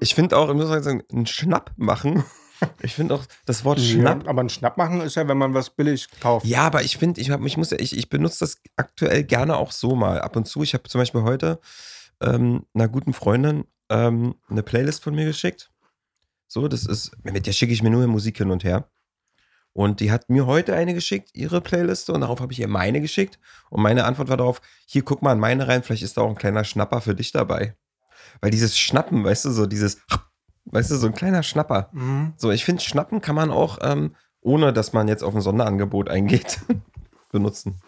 Ich finde auch, ich muss sagen, einen Schnapp machen. Ich finde auch das Wort Schnapp. Ja, aber ein Schnapp machen ist ja, wenn man was billig kauft. Ja, aber ich finde, ich, hab- ich, muss- ich, ich benutze das aktuell gerne auch so mal. Ab und zu. Ich habe zum Beispiel heute ähm, einer guten Freundin ähm, eine Playlist von mir geschickt. So, das ist, mit der schicke ich mir nur Musik hin und her. Und die hat mir heute eine geschickt, ihre Playliste, und darauf habe ich ihr meine geschickt. Und meine Antwort war darauf: Hier, guck mal in meine rein, vielleicht ist da auch ein kleiner Schnapper für dich dabei. Weil dieses Schnappen, weißt du, so dieses, weißt du, so ein kleiner Schnapper. Mhm. So, ich finde, Schnappen kann man auch, ähm, ohne dass man jetzt auf ein Sonderangebot eingeht, benutzen.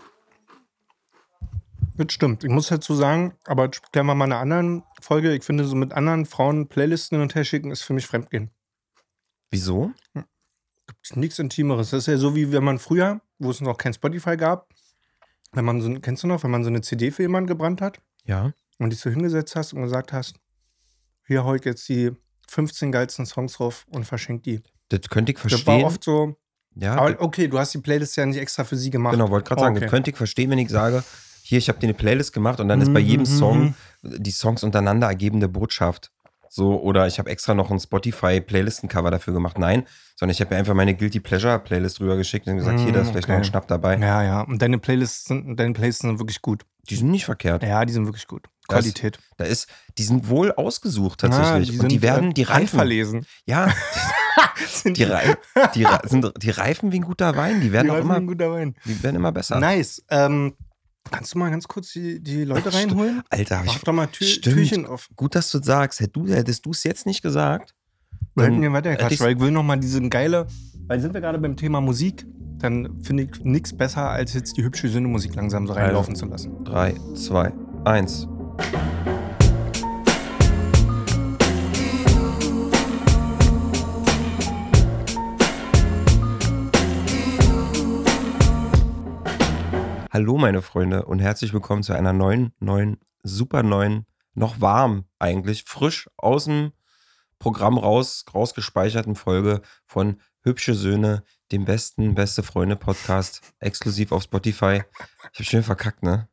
Das stimmt. Ich muss dazu sagen, aber klären wir mal in einer anderen Folge. Ich finde, so mit anderen Frauen Playlisten hin und her schicken ist für mich Fremdgehen. Wieso? Ist nichts Intimeres. Das ist ja so, wie wenn man früher, wo es noch kein Spotify gab, wenn man so, kennst du noch, wenn man so eine CD für jemanden gebrannt hat Ja. Und dich so hingesetzt hast und gesagt hast, hier heute jetzt die 15 geilsten Songs drauf und verschenkt die. Das könnte ich Das war verstehen. oft so, ja, aber okay, du hast die Playlist ja nicht extra für sie gemacht. genau, wollte gerade sagen, Okay. das könnte ich verstehen, wenn ich sage, hier, ich habe dir eine Playlist gemacht und dann ist bei jedem Mhm, Song die Songs untereinander ergebende Botschaft. So, oder ich habe extra noch ein Spotify-Playlistencover dafür gemacht. Nein, sondern ich habe mir einfach meine Guilty Pleasure-Playlist rübergeschickt und gesagt, Mhm, hier, da ist vielleicht noch ein okay. Schnapp dabei. Ja, ja. Und deine Playlists sind, deine Playlists sind wirklich gut. Die sind nicht verkehrt. Ja, die sind wirklich gut. Qualität. Da ist, die sind wohl ausgesucht tatsächlich. Ah, und die sind, werden, äh, die reifen. handverlesen. Ja, die, Rei die, sind, die reifen wie ein guter Wein. Die werden Die auch reifen immer, ein guter Wein. die werden immer besser. Nice. Ähm, kannst du mal ganz kurz die, die Leute reinholen? Alter, hab Mach ich, doch mal Tür, Stimmt. Türchen auf. gut, dass du sagst. Hätt du, hättest du es jetzt nicht gesagt, Wir hätten hier weiter hätte gequatscht, ich's- weil ich will noch mal diesen geile, weil sind wir gerade beim Thema Musik, dann finde ich nichts besser, als jetzt die hübsche Sünde-Musik langsam so reinlaufen zu lassen. 3, 2, 1. Hallo meine Freunde und herzlich willkommen zu einer neuen, neuen, super neuen, noch warm eigentlich, frisch aus dem Programm raus, rausgespeicherten Folge von Hübsche Söhne, dem besten Beste Freunde Podcast, exklusiv auf Spotify. Ich habe schön verkackt, ne?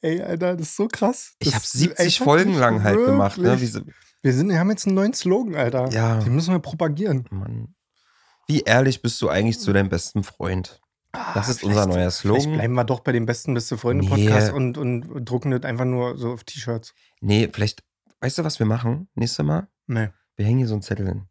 Ey, Alter, das ist so krass. Ich Das habe ist 70 einfach Folgen lang halt gemacht, ne? wirklich. So, Wir, sind, wir haben jetzt einen neuen Slogan, Alter. Ja. Den müssen wir propagieren. Mann. Wie ehrlich bist du eigentlich zu deinem besten Freund? Das ist unser Ah, Vielleicht- neuer Vielleicht Slogan. bleiben wir doch bei dem besten beste Freunde Nee. Podcast und, und drucken das einfach nur so auf T-Shirts. Nee, vielleicht, weißt du, was wir machen? Nächstes Mal? Nee. Wir hängen hier so einen Zettel hin.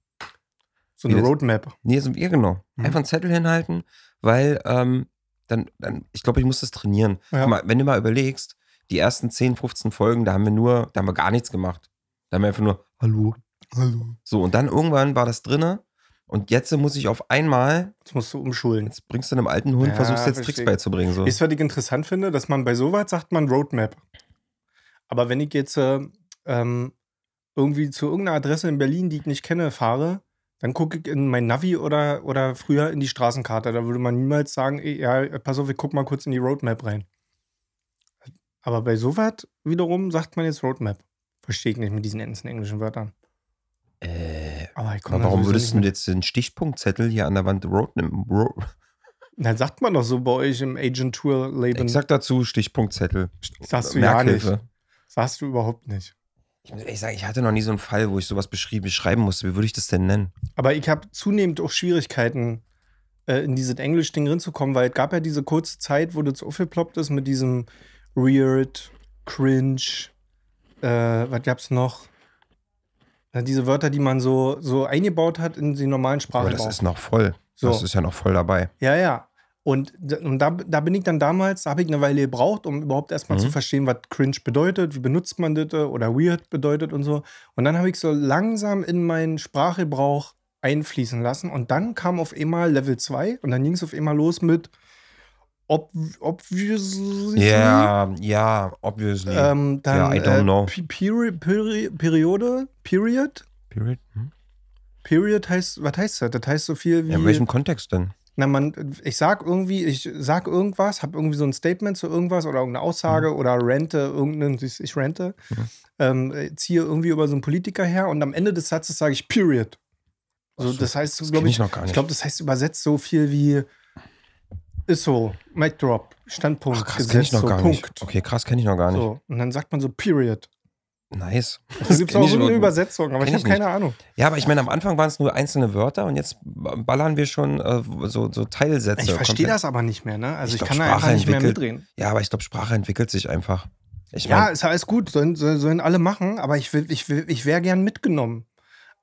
So eine Roadmap. Nee, so, ja, genau. Mhm. Einfach einen Zettel hinhalten, weil ähm, dann, dann, ich glaube, ich muss das trainieren. Ja. Mal, wenn du mal überlegst, die ersten 10, 15 Folgen, da haben wir nur, da haben wir gar nichts gemacht. Da haben wir einfach nur, hallo. Hallo. So, und dann irgendwann war das drinne und jetzt muss ich auf einmal, Jetzt musst du umschulen. jetzt bringst du einem alten Hund, Ja, versuchst jetzt Tricks verstehe. beizubringen. So. Weißt du, was ich interessant finde? Dass man bei sowas sagt man Roadmap. Aber wenn ich jetzt äh, ähm, irgendwie zu irgendeiner Adresse in Berlin, die ich nicht kenne, fahre, dann gucke ich in mein Navi oder, oder früher in die Straßenkarte. Da würde man niemals sagen, ey, ja, pass auf, ich guck mal kurz in die Roadmap rein. Aber bei sowas wiederum sagt man jetzt Roadmap. Verstehe ich nicht mit diesen ganzen englischen Wörtern. Äh, Aber warum würdest du jetzt den Stichpunktzettel hier an der Wand road, ro Na, sagt man doch so bei euch im Agent-Tour-Leben. Ich sag dazu Stichpunktzettel. Sagst du ja nicht. Merkhilfe. Sagst du überhaupt nicht. Ich muss ehrlich sagen, ich hatte noch nie so einen Fall, wo ich sowas beschrieben, beschreiben musste. Wie würde ich das denn nennen? Aber ich habe zunehmend auch Schwierigkeiten, äh, in dieses Englisch-Ding reinzukommen, weil es gab ja diese kurze Zeit, wo das aufgeploppt ist mit diesem Weird, Cringe, äh, was gab's noch? Äh, diese Wörter, die man so, so eingebaut hat in die normalen Aber das ist noch voll. So. Das ist ja noch voll dabei. Ja, ja. Und, und da, da bin ich dann damals, da habe ich eine Weile gebraucht, um überhaupt erstmal Mhm. zu verstehen, was cringe bedeutet, wie benutzt man das äh, oder weird bedeutet und so. Und dann habe ich so langsam in meinen Sprachgebrauch einfließen lassen. Und dann kam auf einmal Level 2 und dann ging es auf einmal los mit ob, obviously. Ja, ja, obviously. Ähm, dann Ja, I don't äh, know. Pe- Peri Peri Periode, Period. Period? Hm? Period heißt, was heißt das? Das heißt so viel wie. Ja, in welchem Kontext denn? Na, man, ich sag irgendwie, ich sag irgendwas, habe irgendwie so ein Statement zu irgendwas oder irgendeine Aussage oder rente irgendeinen, ich rente, Mhm. ähm, äh, ziehe irgendwie über so einen Politiker her und am Ende des Satzes sage ich Period. So, Ach so, das heißt, glaube ich, ich ich glaube, das heißt übersetzt so viel wie ist so, Mic Drop, Standpunkt, Ach, krass, kenne ich noch so, gar Punkt. nicht. Okay, krass, kenne ich noch gar nicht. So, und dann sagt man so Period. Nice. Da gibt es kenn auch so eine Übersetzung, aber ich habe keine Ahnung. Ja, aber ich meine, am Anfang waren es nur einzelne Wörter und jetzt ballern wir schon äh, so, so Teilsätze. Ich verstehe das aber nicht mehr, ne? Also Ich ich, glaub, kann da einfach Sprache nicht mehr mitreden. Ja, aber ich glaube, Sprache entwickelt sich einfach. Ich Ja, mein, ist alles gut, sollen, sollen, alle machen, aber ich, will, ich, will, ich wäre gern mitgenommen.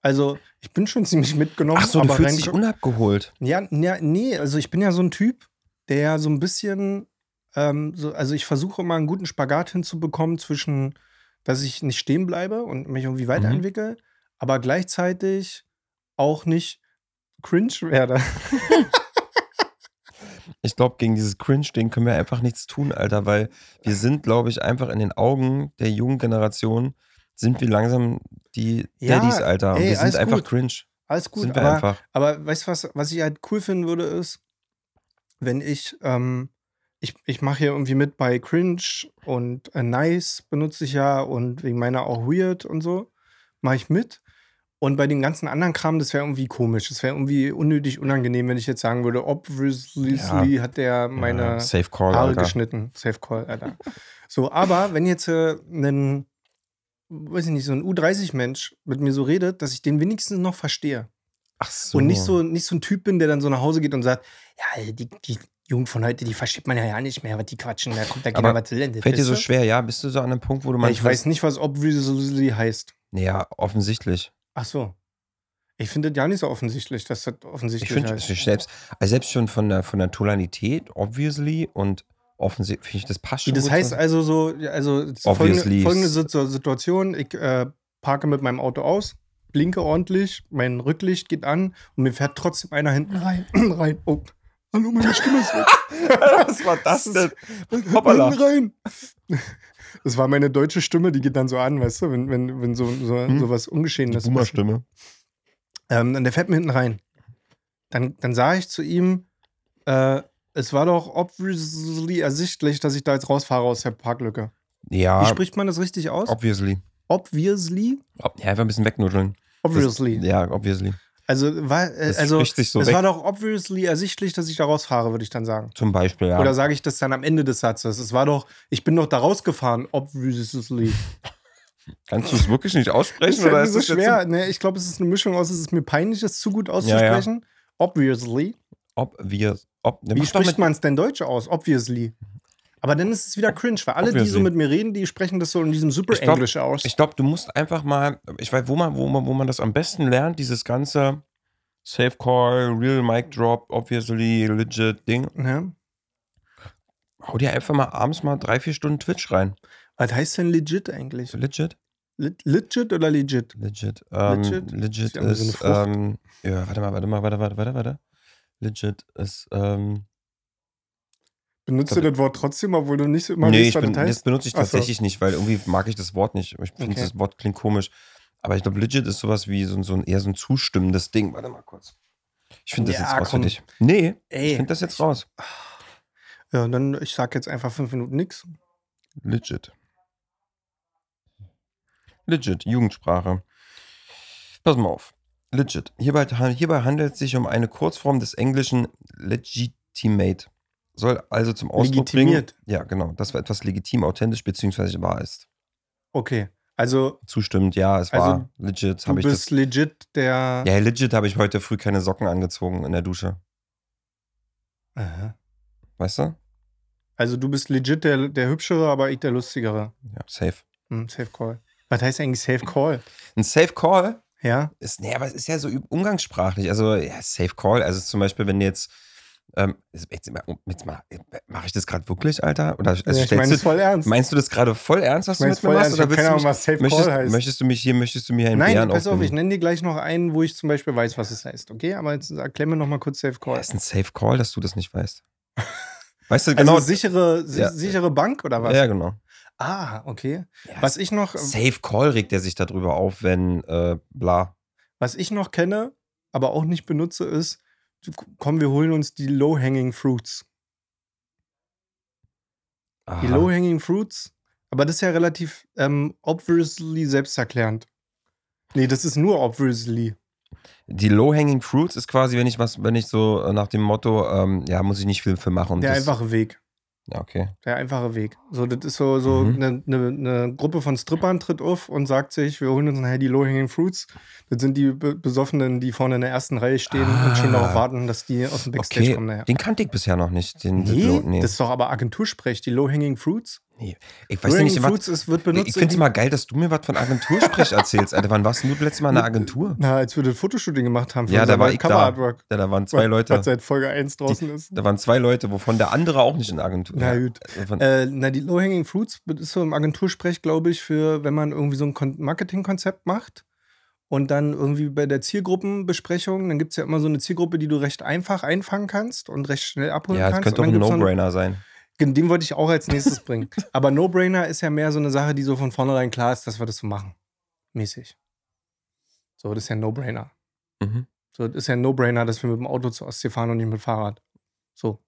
Also, ich bin schon ziemlich mitgenommen. ach so, du aber fühlst rein- dich unabgeholt. Ja, ja, nee, also ich bin ja so ein Typ, der so ein bisschen, ähm, so, also ich versuche immer einen guten Spagat hinzubekommen zwischen, dass ich nicht stehen bleibe und mich irgendwie weiterentwickle, aber gleichzeitig auch nicht cringe werde. Ich glaube, gegen dieses Cringe-Ding können wir einfach nichts tun, Alter, weil wir sind, glaube ich, einfach in den Augen der jungen Generation, sind wir langsam die Ja, Daddies, Alter. Und ey, wir sind einfach gut. cringe. Alles gut, sind wir aber, einfach. aber weißt du was, was ich halt cool finden würde, ist, wenn ich, ähm, ich, ich mache hier irgendwie mit bei Cringe und äh, Nice benutze ich ja und wegen meiner auch Weird und so, mache ich mit. Und bei dem ganzen anderen Kram, das wäre irgendwie komisch. Das wäre irgendwie unnötig unangenehm, wenn ich jetzt sagen würde, obviously Ja. hat der meine ja, Safe Call, Haare Alter. geschnitten. Safe Call, Alter. so, aber wenn jetzt äh, ein, weiß ich nicht, so ein U30-Mensch mit mir so redet, dass ich den wenigstens noch verstehe. Ach so. Und nicht so, nicht so ein Typ bin, der dann so nach Hause geht und sagt, ja, die, die Jugend von heute, die versteht man ja ja nicht mehr, was die quatschen, da kommt da keiner was will. Fällt dir so schwer, ja? Bist du so an einem Punkt, wo du Ja, mal. ich weiß nicht, was obviously heißt. Ja, offensichtlich. Ach so. Ich finde das ja nicht so offensichtlich, dass das offensichtlich Ich finde heißt. ich selbst, also selbst schon von der, von der Tonalität, obviously, und offensichtlich, finde ich, das passt schon. das heißt zusammen. also so, also folgende, folgende Situ- Situation, ich äh, parke mit meinem Auto aus, blinke ordentlich, mein Rücklicht geht an und mir fährt trotzdem einer hinten rein. rein. Oh, hallo, meine Stimme ist weg. Was war das denn? Hinten Hoppala. rein. Das war meine deutsche Stimme, die geht dann so an, weißt du, wenn, wenn, wenn so, so, Hm. so was Ungeschehenes passiert. Boomer-Stimme. Ähm, und der fährt mir hinten rein. Dann, dann sage ich zu ihm, äh, es war doch obviously ersichtlich, dass ich da jetzt rausfahre aus der Parklücke. Wie Ja, spricht man das richtig aus? obviously. obviously? Ob, ja, einfach ein bisschen wegnudeln. Obviously. Das, ja, obviously. Also, war, äh, also so es weg. war doch obviously ersichtlich, dass ich da rausfahre, würde ich dann sagen. Zum Beispiel, ja. Oder sage ich das dann am Ende des Satzes? Es war doch, ich bin doch da rausgefahren, obviously. Kannst du es wirklich nicht aussprechen? ist oder ist so das schwer. Ne, ich glaube, es ist eine Mischung aus, es ist mir peinlich, es zu gut auszusprechen. Obviously. Ob wir. Ob, ne, Wie spricht man es denn Deutsch aus? Obviously. Aber dann ist es wieder cringe, weil alle, die so mit mir reden, die sprechen das so in diesem super glaub- Englisch aus. Ich glaube, du musst einfach mal. Ich weiß, wo man, wo, man, wo man das am besten lernt, dieses ganze Safe Call, Real Mic Drop, obviously, legit Ding. ja. Hau dir einfach mal abends mal drei, vier Stunden Twitch rein. Was heißt denn legit eigentlich? Legit? Le- Legit oder legit? Legit. Ähm, Legit? legit, Ist so ähm, ja, warte mal, warte mal, warte, warte, warte, warte. Legit ist. Ähm, Benutzt Ich du das Wort trotzdem, obwohl du nicht immer nee, ich bin, das benutze ich Ach so. tatsächlich nicht, weil irgendwie mag ich das Wort nicht. Ich finde, Okay. das Wort klingt komisch. Aber ich glaube, legit ist sowas wie so, ein- so ein eher so ein zustimmendes Ding. Warte mal kurz. Ich finde das Ja, jetzt raus komm. für dich. Nee, Ey. ich finde das jetzt raus. Ja, dann, ich sag jetzt einfach fünf Minuten nix. Legit. Legit, Jugendsprache. Pass mal auf. Legit. Hierbei, hierbei handelt es sich um eine Kurzform des englischen legitimate. Soll also zum Ausdruck Legitimiert. bringen. Ja, genau. Das war etwas legitim, authentisch bzw. wahr ist. Okay. Also, Zustimmt, ja, es Also, war legit. du Habe ich bist das. legit der. Ja, legit habe ich heute früh keine Socken angezogen in der Dusche. Aha. Weißt du? Also, du bist legit der, der Hübschere, aber ich der Lustigere. Ja, safe. Hm, safe Call. Was heißt eigentlich Safe Call? Ein Safe Call Ja? ist, nee, aber es ist ja so umgangssprachlich. Also, ja, Safe Call. Also, zum Beispiel, wenn du jetzt. Ähm, jetzt, jetzt mal, mache ich das gerade wirklich, Alter? Oder also ja ich meine es voll ernst. meinst du das gerade voll ernst, was Ich du mit mir voll machst? ernst. Ich hab willst keine du Ahnung, mich- was Safe möchtest, Call heißt. möchtest du mich hier, möchtest du mir einen Nein, Bären pass auf, ich nenne dir gleich noch einen, wo ich zum Beispiel weiß, was es heißt, okay? Aber jetzt erklär mir noch mal kurz Safe Call. Ja, ist ein Safe Call, dass du das nicht weißt. Weißt du genau? Also sichere, si Ja. sichere Bank oder was? ja, genau. Ah, okay. Ja, Was ich noch, Safe Call regt er sich darüber auf, wenn äh, bla. was ich noch kenne, aber auch nicht benutze, ist, komm, wir holen uns die Low-Hanging Fruits. Die Aha. Low-Hanging Fruits, aber das ist ja relativ ähm, obviously selbsterklärend. Nee, das ist nur obviously. Die Low-Hanging Fruits ist quasi, wenn ich was, wenn ich so äh, nach dem Motto, ähm, ja, muss ich nicht viel für machen. Der einfache Weg. Ja, okay. Der einfache Weg. So, das ist so, so Mhm. eine, eine, eine Gruppe von Strippern tritt auf und sagt sich, wir holen uns nachher die Low-Hanging Fruits. Das sind die Be Besoffenen, die vorne in der ersten Reihe stehen und schon Ah. darauf warten, dass die aus dem Backstage Okay, kommen nachher. den kannte ich bisher noch nicht. Den, Nee, nee. das ist doch aber Agentursprech, die Low-Hanging Fruits. Nee. Ich weiß Low-Hanging nicht, was, Fruits ist, wird benutzt. ich finde es mal geil, dass du mir was von Agentursprech erzählst, Alter. Wann warst du das letzte Mal in einer Agentur? Na, als wir das Fotoshooting gemacht haben für Ja, da war ich da. Ja, da waren zwei Was Leute. seit Folge 1 draußen ist. Da waren zwei Leute, wovon der andere auch nicht in der Agentur Na ja, gut. Äh, na, die Low-Hanging Fruits ist so im Agentursprech, glaube ich, für, wenn man irgendwie so ein Kon- Marketingkonzept macht und dann irgendwie bei der Zielgruppenbesprechung, dann gibt es ja immer so eine Zielgruppe, die du recht einfach einfangen kannst und recht schnell abholen ja, das kannst. könnte doch und ein No-Brainer sein. Den wollte ich auch als nächstes bringen. Aber No-Brainer ist ja mehr so eine Sache, die so von vornherein klar ist, dass wir das so machen. Mäßig. So, das ist ja ein No-Brainer. Mhm. So, das ist ja ein No-Brainer, dass wir mit dem Auto zur Ostsee fahren und nicht mit dem Fahrrad. So.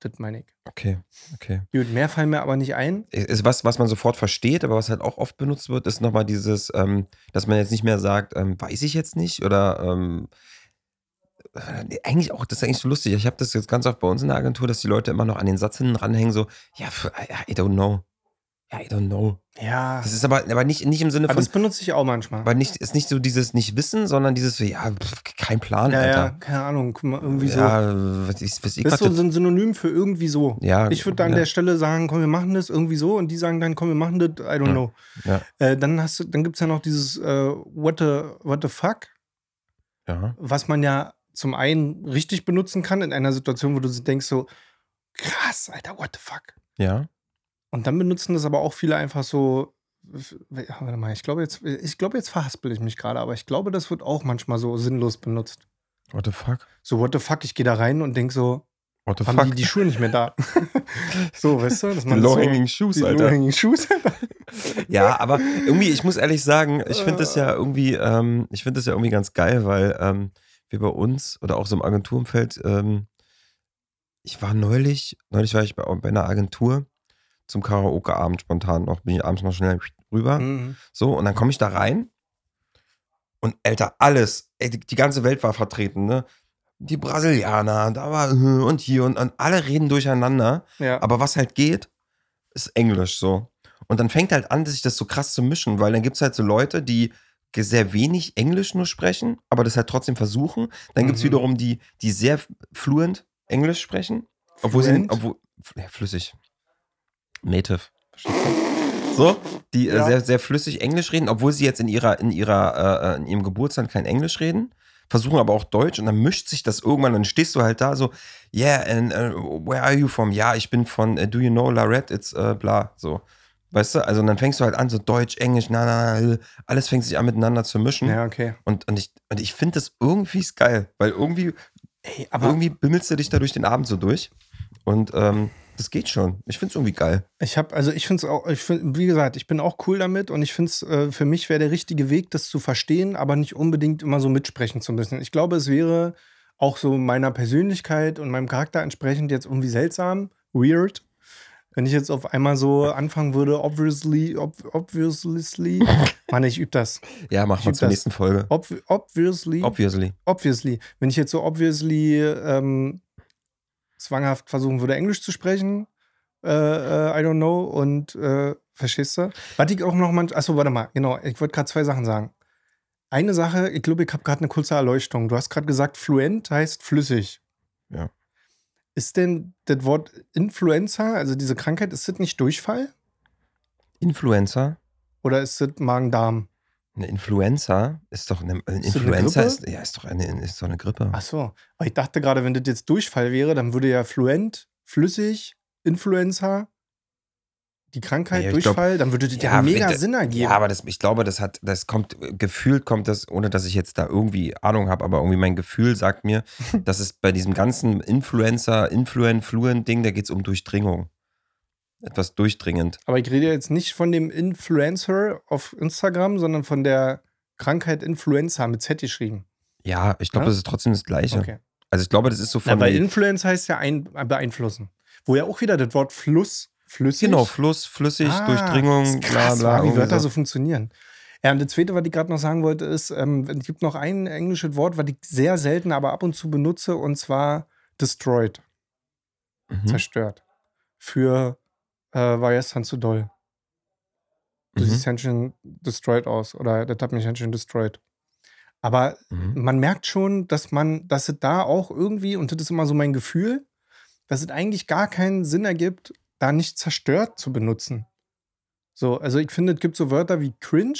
Das meine ich. Okay, okay. Gut, mehr fallen mir aber nicht ein. Ist was, was man sofort versteht, aber was halt auch oft benutzt wird, ist nochmal dieses, ähm, dass man jetzt nicht mehr sagt, ähm, weiß ich jetzt nicht oder ähm, äh, eigentlich auch, das ist eigentlich so lustig. Ich habe das jetzt ganz oft bei uns in der Agentur, dass die Leute immer noch an den Satz hinten ranhängen, so, ja, ja, I don't know. Ja, I don't know. Ja. Das ist aber, aber nicht, nicht im Sinne Aber von, das benutze ich auch manchmal. aber nicht, ist nicht so dieses Nicht-Wissen, sondern dieses, so, ja, pf, kein Plan, ja, ja, Alter. keine Ahnung, guck mal, irgendwie so. Ja, was ich, was ich das ist so ein Synonym für irgendwie so. Ja, Ich würde an ja. der Stelle sagen, komm, wir machen das irgendwie so und die sagen dann, komm, wir machen das, I don't Ja. know. Ja. Äh, dann hast du, dann gibt es ja noch dieses äh, what, the, what the fuck, ja. was man ja zum einen richtig benutzen kann in einer Situation, wo du denkst so, krass, Alter, what the fuck. Ja. Und dann benutzen das aber auch viele einfach so. Warte mal, ich glaube jetzt, ich glaube jetzt verhaspel ich mich gerade, aber ich glaube, das wird auch manchmal so sinnlos benutzt. What the fuck? So, what the fuck, ich gehe da rein und denk so, What the haben fuck? die die Schuhe nicht mehr da? so, weißt du, dass Die man Low-Hanging so, Shoes, die Alter. Low-Hanging Shoes. Ja, aber irgendwie, ich muss ehrlich sagen, ich finde das ja irgendwie, ähm, ich finde das ja irgendwie ganz geil, weil ähm, wir bei uns oder auch so im Agenturumfeld, ähm, ich war neulich, neulich war ich bei, bei einer Agentur zum Karaoke-Abend spontan noch, bin ich abends noch schnell rüber. Mhm. So, und dann komme ich da rein und Alter, alles, ey, die, die ganze Welt war vertreten, ne? Die Brasilianer, da war äh, und hier und, und alle reden durcheinander. Ja. Aber was halt geht, ist Englisch so. Und dann fängt halt an, sich das so krass zu mischen, weil dann gibt es halt so Leute, die sehr wenig Englisch nur sprechen, aber das halt trotzdem versuchen. Dann gibt es Mhm. wiederum die, die sehr fluent Englisch sprechen. Obwohl sie, Fluent? obwohl, ja, flüssig. Native. Verstehst du? So, die äh, Ja. sehr, sehr flüssig Englisch reden, obwohl sie jetzt in ihrer, in ihrer, äh, in ihrem Geburtsland kein Englisch reden, versuchen aber auch Deutsch und dann mischt sich das irgendwann, dann stehst du halt da so, yeah, and uh, where are you from? Ja, ich bin von, uh, do you know Larette? It's uh, bla, so. Weißt du, also und dann fängst du halt an, so Deutsch, Englisch, na, na, na, alles fängt sich an miteinander zu mischen. ja, okay. Und, und ich, und ich finde das irgendwie ist geil, weil irgendwie, Ey, aber irgendwie bimmelst du dich da durch den Abend so durch. Und ähm, das geht schon. Ich finde es irgendwie geil. ich habe, also ich finde es auch, ich find, wie gesagt, ich bin auch cool damit und ich finde es, äh, für mich wäre der richtige Weg, das zu verstehen, aber nicht unbedingt immer so mitsprechen zu müssen. Ich glaube, es wäre auch so meiner Persönlichkeit und meinem Charakter entsprechend jetzt irgendwie seltsam, weird, wenn ich jetzt auf einmal so anfangen würde, obviously, ob, obviously, Mann, ich übe das. Ja, mach Ich mal zur das. nächsten Folge. Ob, obviously, Obviously. obviously. Wenn ich jetzt so obviously ähm, zwanghaft versuchen würde, Englisch zu sprechen, äh, äh, I don't know, und äh, verstehst du? Was ich auch noch mal, achso, warte mal, genau, ich wollte gerade zwei Sachen sagen. Eine Sache, ich glaube, ich habe gerade eine kurze Erleuchtung. Du hast gerade gesagt, fluent heißt flüssig. Ja. Ist denn das Wort Influenza, also diese Krankheit, ist das nicht Durchfall? Influencer. Oder ist das Magen-Darm? Eine Influenza ist doch eine, eine Influenza Grippe? ist, ja, ist doch eine, ist doch eine Grippe. Ach so, weil ich dachte gerade, wenn das jetzt Durchfall wäre, dann würde ja fluent, flüssig, Influenza, die Krankheit, Ja, ich glaub- Durchfall, dann würde das ja, mega mit- Sinn ergeben. Ja, aber das, ich glaube, das hat, das kommt, gefühlt kommt das, ohne dass ich jetzt da irgendwie Ahnung habe, aber irgendwie mein Gefühl sagt mir, dass es bei diesem ganzen Influencer, Influen, Fluent-Ding, da geht es um Durchdringung. Etwas durchdringend. Aber ich rede jetzt nicht von dem Influencer auf Instagram, sondern von der Krankheit Influenza mit Z geschrieben. Ja, ich glaube, Ja? das ist trotzdem das Gleiche. Okay. Also ich glaube, das ist so Ja, von. weil die- Influence heißt ja ein, beeinflussen. Wo ja auch wieder das Wort Fluss, flüssig. genau, Fluss, flüssig, Ah, Durchdringung, krass, bla bla. wie Wörter so. so funktionieren. Ja, und das zweite, was ich gerade noch sagen wollte, ist, ähm, es gibt noch ein englisches Wort, was ich sehr selten, aber ab und zu benutze, und zwar destroyed, Mhm. zerstört. für äh, war gestern zu doll. Du Mhm. siehst ganz schön destroyed aus oder das hat mich ganz schön destroyed. Aber Mhm. man merkt schon, dass man, dass es da auch irgendwie, und das ist immer so mein Gefühl, dass es eigentlich gar keinen Sinn ergibt, da nicht zerstört zu benutzen. So, also ich finde, es gibt so Wörter wie cringe,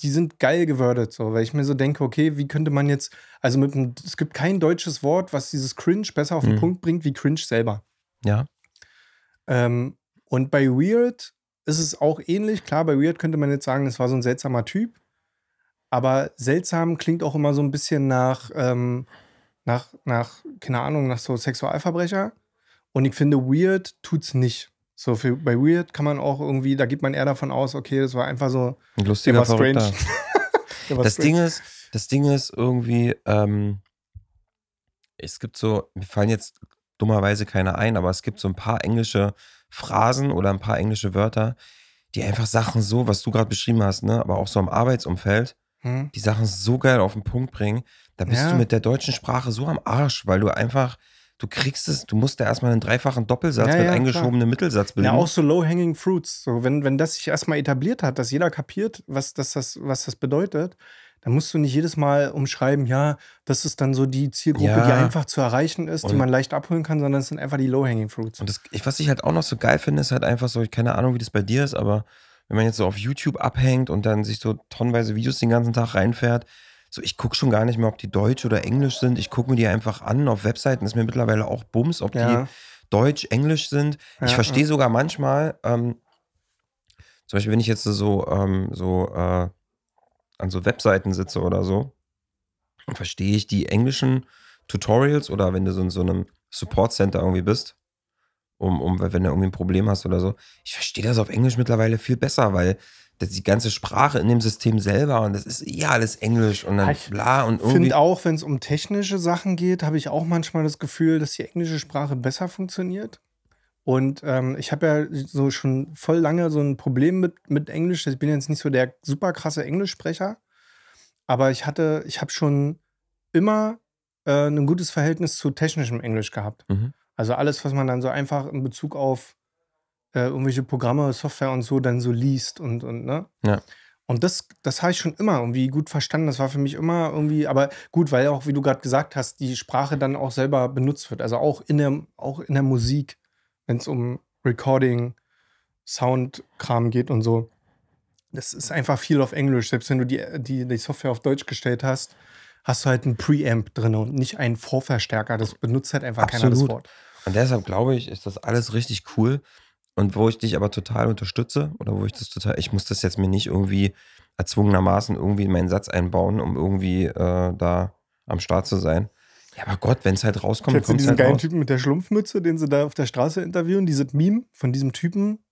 die sind geil gewörtet, so, weil ich mir so denke, okay, wie könnte man jetzt, also mit einem, es gibt kein deutsches Wort, was dieses cringe besser auf den Mhm. Punkt bringt wie cringe selber. Ja. Ähm, und bei Weird ist es auch ähnlich. Klar, bei Weird könnte man jetzt sagen, es war so ein seltsamer Typ. Aber seltsam klingt auch immer so ein bisschen nach, ähm, nach, nach, keine Ahnung, nach so Sexualverbrecher. Und ich finde, Weird tut's nicht. So, für, bei Weird kann man auch irgendwie, da geht man eher davon aus, okay, das war einfach so, Ein der lustiger war strange. Der war Das strange. Ding ist, das Ding ist irgendwie, ähm, es gibt so, mir fallen jetzt dummerweise keine ein, aber es gibt so ein paar englische Phrasen oder ein paar englische Wörter, die einfach Sachen so, was du gerade beschrieben hast, ne, aber auch so im Arbeitsumfeld, Hm? die Sachen so geil auf den Punkt bringen. Da bist Ja. du mit der deutschen Sprache so am Arsch, weil du einfach, du kriegst es, du musst da erstmal einen dreifachen Doppelsatz Ja, mit ja, eingeschobenem Mittelsatz bilden. Ja, auch so low-hanging fruits. So, wenn, wenn das sich erstmal etabliert hat, dass jeder kapiert, was das, das, was das bedeutet, dann musst du nicht jedes Mal umschreiben, ja, das ist dann so die Zielgruppe, Ja. die einfach zu erreichen ist, die Und- man leicht abholen kann, sondern es sind einfach die low-hanging fruits. Und das, ich, was ich halt auch noch so geil finde, ist halt einfach so, ich keine Ahnung, wie das bei dir ist, aber wenn man jetzt so auf YouTube abhängt und dann sich so tonnenweise Videos den ganzen Tag reinfährt, so ich gucke schon gar nicht mehr, ob die Deutsch oder Englisch sind. Ich gucke mir die einfach an. Auf Webseiten ist mir mittlerweile auch Bums, ob Ja. die Deutsch, Englisch sind. Ja, ich verstehe sogar manchmal, ähm, zum Beispiel, wenn ich jetzt so, ähm, so äh, an so Webseiten sitze oder so, dann verstehe ich die englischen Tutorials oder wenn du so in so einem Support Center irgendwie bist, um, um, wenn du irgendwie ein Problem hast oder so. Ich verstehe das auf Englisch mittlerweile viel besser, weil die ganze Sprache in dem System selber und das ist eh alles Englisch und dann Ich bla und Ich irgendwie. finde auch, wenn es um technische Sachen geht, habe ich auch manchmal das Gefühl, dass die englische Sprache besser funktioniert. Und ähm, ich habe ja so schon voll lange so ein Problem mit, mit Englisch. Ich bin jetzt nicht so der super krasse Englischsprecher, aber ich hatte, ich habe schon immer äh, ein gutes Verhältnis zu technischem Englisch gehabt. Mhm. Also alles, was man dann so einfach in Bezug auf äh, irgendwelche Programme, Software und so dann so liest und, und ne? Ja. Und das, das habe ich schon immer irgendwie gut verstanden. Das war für mich immer irgendwie, aber gut, weil auch, wie du gerade gesagt hast, die Sprache dann auch selber benutzt wird. Also auch in der, auch in der Musik, wenn es um Recording, Soundkram geht und so. Das ist einfach viel auf Englisch. Selbst wenn du die, die, die Software auf Deutsch gestellt hast, hast du halt einen Preamp drin und nicht einen Vorverstärker. Das benutzt halt einfach keiner das Absolut. Wort. Und deshalb glaube ich, ist das alles richtig cool. Und wo ich dich aber total unterstütze, oder wo ich das total, ich muss das jetzt mir nicht irgendwie erzwungenermaßen irgendwie in meinen Satz einbauen, um irgendwie äh, da am Start zu sein. Ja, aber Gott, wenn es halt rauskommt, kommt es diesen halt geilen raus. Typen mit der Schlumpfmütze, den sie da auf der Straße interviewen? Dieses Meme von diesem Typen,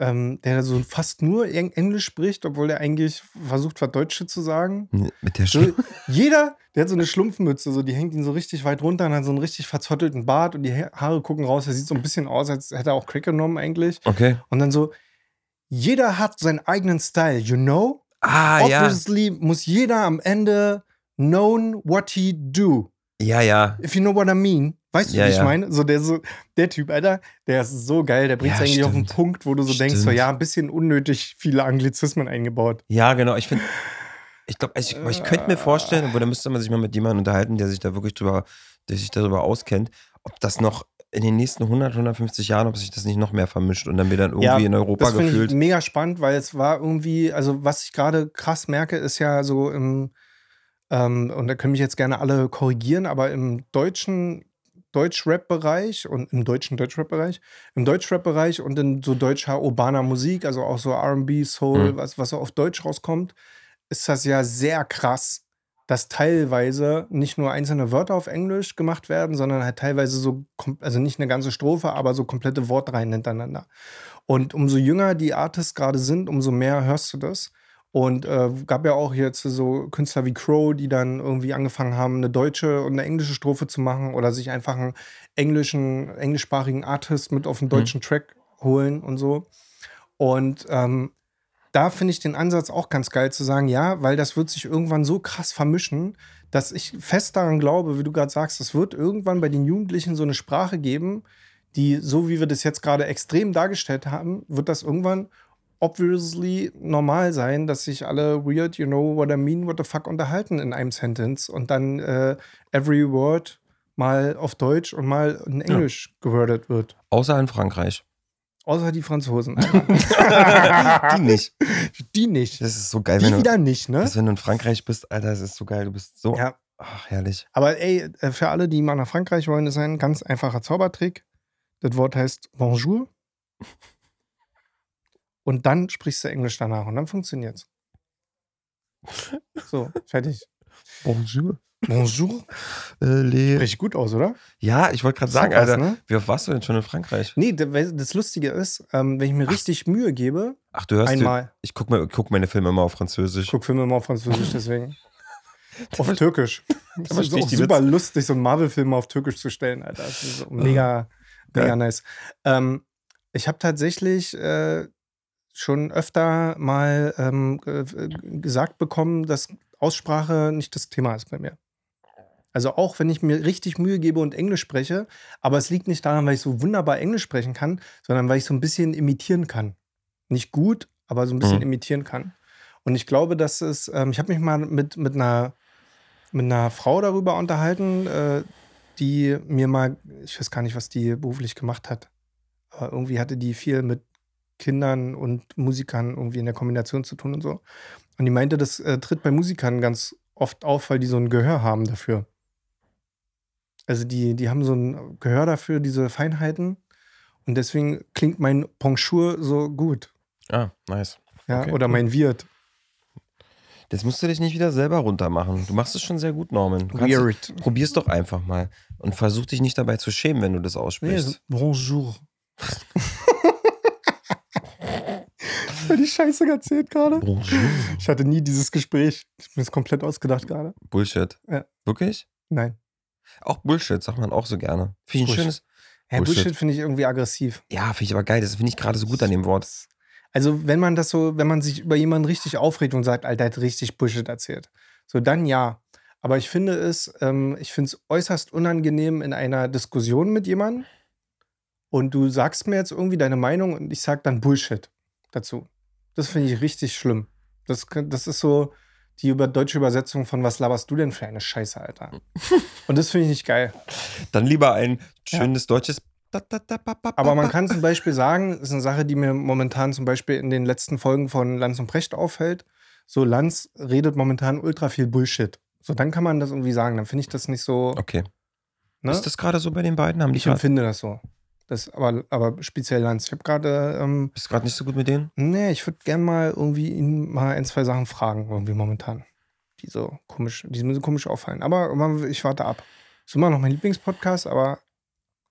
ähm, der so fast nur Eng Englisch spricht, obwohl er eigentlich versucht, was Deutsches zu sagen. Mit der So, Schlu jeder, der hat so eine Schlumpfmütze, so, die hängt ihn so richtig weit runter und hat so einen richtig verzottelten Bart und die Ha- Haare gucken raus. Er sieht so ein bisschen aus, als hätte er auch Crack genommen eigentlich. Okay. Und dann so, jeder hat seinen eigenen Style, you know? Ah, ja. Obviously muss jeder am Ende known what he do. Ja, ja. If you know what I mean. Weißt du, Ja, wie ich ja. meine? So der, so, der Typ, Alter, der ist so geil. Der bringt es Ja, eigentlich auf den stimmt. Punkt, wo du so denkst, so, Stimmt. ja, ein bisschen unnötig viele Anglizismen eingebaut. Ja, genau. Ich finde, ich glaube, ich, ich könnte mir vorstellen, aber da müsste man sich mal mit jemandem unterhalten, der sich da wirklich drüber, der sich darüber auskennt, ob das noch in den nächsten 100, 150 Jahren, ob sich das nicht noch mehr vermischt und dann wir dann irgendwie Ja, in Europa Das finde ich gefühlt. mega spannend, weil es war irgendwie, also was ich gerade krass merke, ist ja so im, ähm, und da können mich jetzt gerne alle korrigieren, aber im deutschen Deutsch-Rap-Bereich und im deutschen Deutsch-Rap-Bereich, im Deutsch-Rap-Bereich und in so deutscher urbaner Musik, also auch so RB, Soul, Mhm. was, was so auf Deutsch rauskommt, ist das ja sehr krass, dass teilweise nicht nur einzelne Wörter auf Englisch gemacht werden, sondern halt teilweise so, also nicht eine ganze Strophe, aber so komplette Wortreihen hintereinander. Und umso jünger die Artists gerade sind, umso mehr hörst du das. Und äh, gab ja auch jetzt so Künstler wie Crow, die dann irgendwie angefangen haben, eine deutsche und eine englische Strophe zu machen oder sich einfach einen englischen, englischsprachigen Artist mit auf den deutschen Track holen und so. Und ähm, da finde ich den Ansatz auch ganz geil zu sagen, ja, weil das wird sich irgendwann so krass vermischen, dass ich fest daran glaube, wie du gerade sagst, es wird irgendwann bei den Jugendlichen so eine Sprache geben, die, so wie wir das jetzt gerade extrem dargestellt haben, wird das irgendwann obviously normal sein, dass sich alle weird, you know what I mean, what the fuck unterhalten in einem Sentence und dann äh, every word mal auf Deutsch und mal in Englisch ja. gewordet wird. Außer in Frankreich. Außer die Franzosen. die nicht. Die nicht. Das ist so geil. Die wenn wieder nicht, ne? Das, wenn du in Frankreich bist, Alter, das ist so geil. Du bist so. Ja. Ach, herrlich. Aber ey, äh, für alle, die mal nach Frankreich wollen, ist ein ganz einfacher Zaubertrick. Das Wort heißt Bonjour. Und dann sprichst du Englisch danach und dann funktioniert's. So, fertig. Bonjour. Bonjour. Äh, Richtig gut aus, oder? Ja, ich wollte gerade sagen, Alter, ne? wie oft warst du denn schon in Frankreich? Nee, das Lustige ist, ähm, wenn ich mir Ach. richtig Mühe gebe, Ach, du hörst einmal. Du, ich gucke guck meine Filme immer auf Französisch. Ich gucke Filme immer auf Französisch, deswegen. auf Türkisch. Das ist auch super Witz. lustig, so einen Marvel-Film auf Türkisch zu stellen, Alter. Das ist so mega, mega ja. nice. Ähm, ich habe tatsächlich äh, schon öfter mal ähm, gesagt bekommen, dass Aussprache nicht das Thema ist bei mir. Also auch wenn ich mir richtig Mühe gebe und Englisch spreche, aber es liegt nicht daran, weil ich so wunderbar Englisch sprechen kann, sondern weil ich so ein bisschen imitieren kann. Nicht gut, aber so ein bisschen mhm. imitieren kann. Und ich glaube, dass es, ähm, ich habe mich mal mit, mit, einer, mit einer Frau darüber unterhalten, äh, die mir mal, ich weiß gar nicht, was die beruflich gemacht hat, aber irgendwie hatte die viel mit Kindern und Musikern irgendwie in der Kombination zu tun und so. Und die meinte, das äh, tritt bei Musikern ganz oft auf, weil die so ein Gehör haben dafür. Also die, die haben so ein Gehör dafür, diese Feinheiten. Und deswegen klingt mein Bonjour so gut. Ah, nice. Ja, okay. oder mein Wirt. Das musst du dich nicht wieder selber runtermachen. Du machst es schon sehr gut, Norman. Du Weird. Probier's doch einfach mal. Und versuch dich nicht dabei zu schämen, wenn du das aussprichst. Nee, bonjour. Voll die Scheiße erzählt gerade. Bonjour. Ich hatte nie dieses Gespräch. Ich bin es komplett ausgedacht gerade. Bullshit. Ja. Wirklich? Nein. Auch Bullshit, sagt man auch so gerne. Finde ich ein schönes. Ja, Bullshit, Bullshit finde ich irgendwie aggressiv. Ja, finde ich aber geil. Das finde ich gerade so gut an dem Wort. Also, wenn man das so, wenn man sich über jemanden richtig aufregt und sagt, Alter, der hat richtig Bullshit erzählt. So, dann ja. Aber ich finde es, ähm, ich finde es äußerst unangenehm in einer Diskussion mit jemandem und du sagst mir jetzt irgendwie deine Meinung und ich sag dann Bullshit dazu. Das finde ich richtig schlimm. Das, das ist so, die über deutsche Übersetzung von Was laberst du denn für eine Scheiße, Alter? Und das finde ich nicht geil. Dann lieber ein schönes ja. deutsches. Aber man kann zum Beispiel sagen, das ist eine Sache, die mir momentan zum Beispiel in den letzten Folgen von Lanz und Precht auffällt. So, Lanz redet momentan ultra viel Bullshit. So, dann kann man das irgendwie sagen. Dann finde ich das nicht so. Okay. Ne? Ist das gerade so bei den beiden? Haben ich empfinde das so. Das, aber, aber speziell Lanz. Ich habe gerade. Ähm, Bist du gerade nicht so gut mit denen? Nee, ich würde gerne mal irgendwie ihn mal ein, zwei Sachen fragen, irgendwie momentan. Die so komisch, die mir so komisch auffallen. Aber ich warte ab. Ist immer noch mein Lieblingspodcast, aber,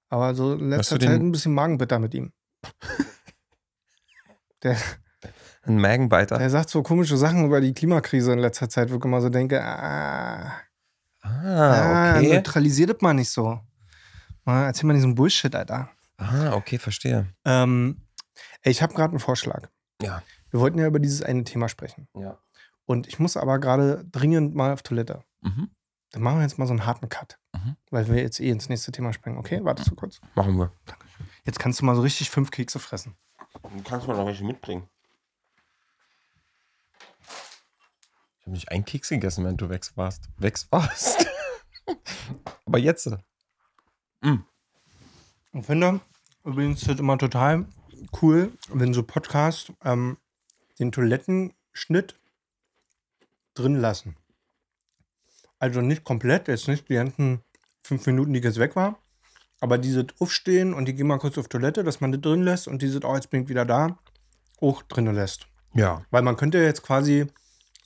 aber so in letzter Zeit ein bisschen Magenbitter mit ihm. der. Ein Magenbiter. Der sagt so komische Sachen über die Klimakrise in letzter Zeit, wo ich immer so denke, ah, ah okay. Ah, neutralisiert mal nicht so. Erzähl mal diesen Bullshit, Alter. Ah, okay, verstehe. Ähm, ich habe gerade einen Vorschlag. Ja. Wir wollten ja über dieses eine Thema sprechen. Ja. Und ich muss aber gerade dringend mal auf Toilette. Mhm. Dann machen wir jetzt mal so einen harten Cut. Mhm. Weil wir jetzt eh ins nächste Thema springen. Okay, wartest du kurz? Machen wir. Jetzt kannst du mal so richtig fünf Kekse fressen. Dann kannst du mal noch welche mitbringen. Ich habe nicht einen Keks gegessen, wenn du weg warst. Weg warst. aber jetzt. Mm. Ich finde übrigens das immer total cool, wenn so Podcasts ähm, den Toilettenschnitt drin lassen. Also nicht komplett, jetzt nicht die ganzen fünf Minuten, die jetzt weg war, aber diese aufstehen und die gehen mal kurz auf Toilette, dass man das drin lässt und diese, oh, jetzt bin ich wieder da, auch drin lässt. Ja. Weil man könnte jetzt quasi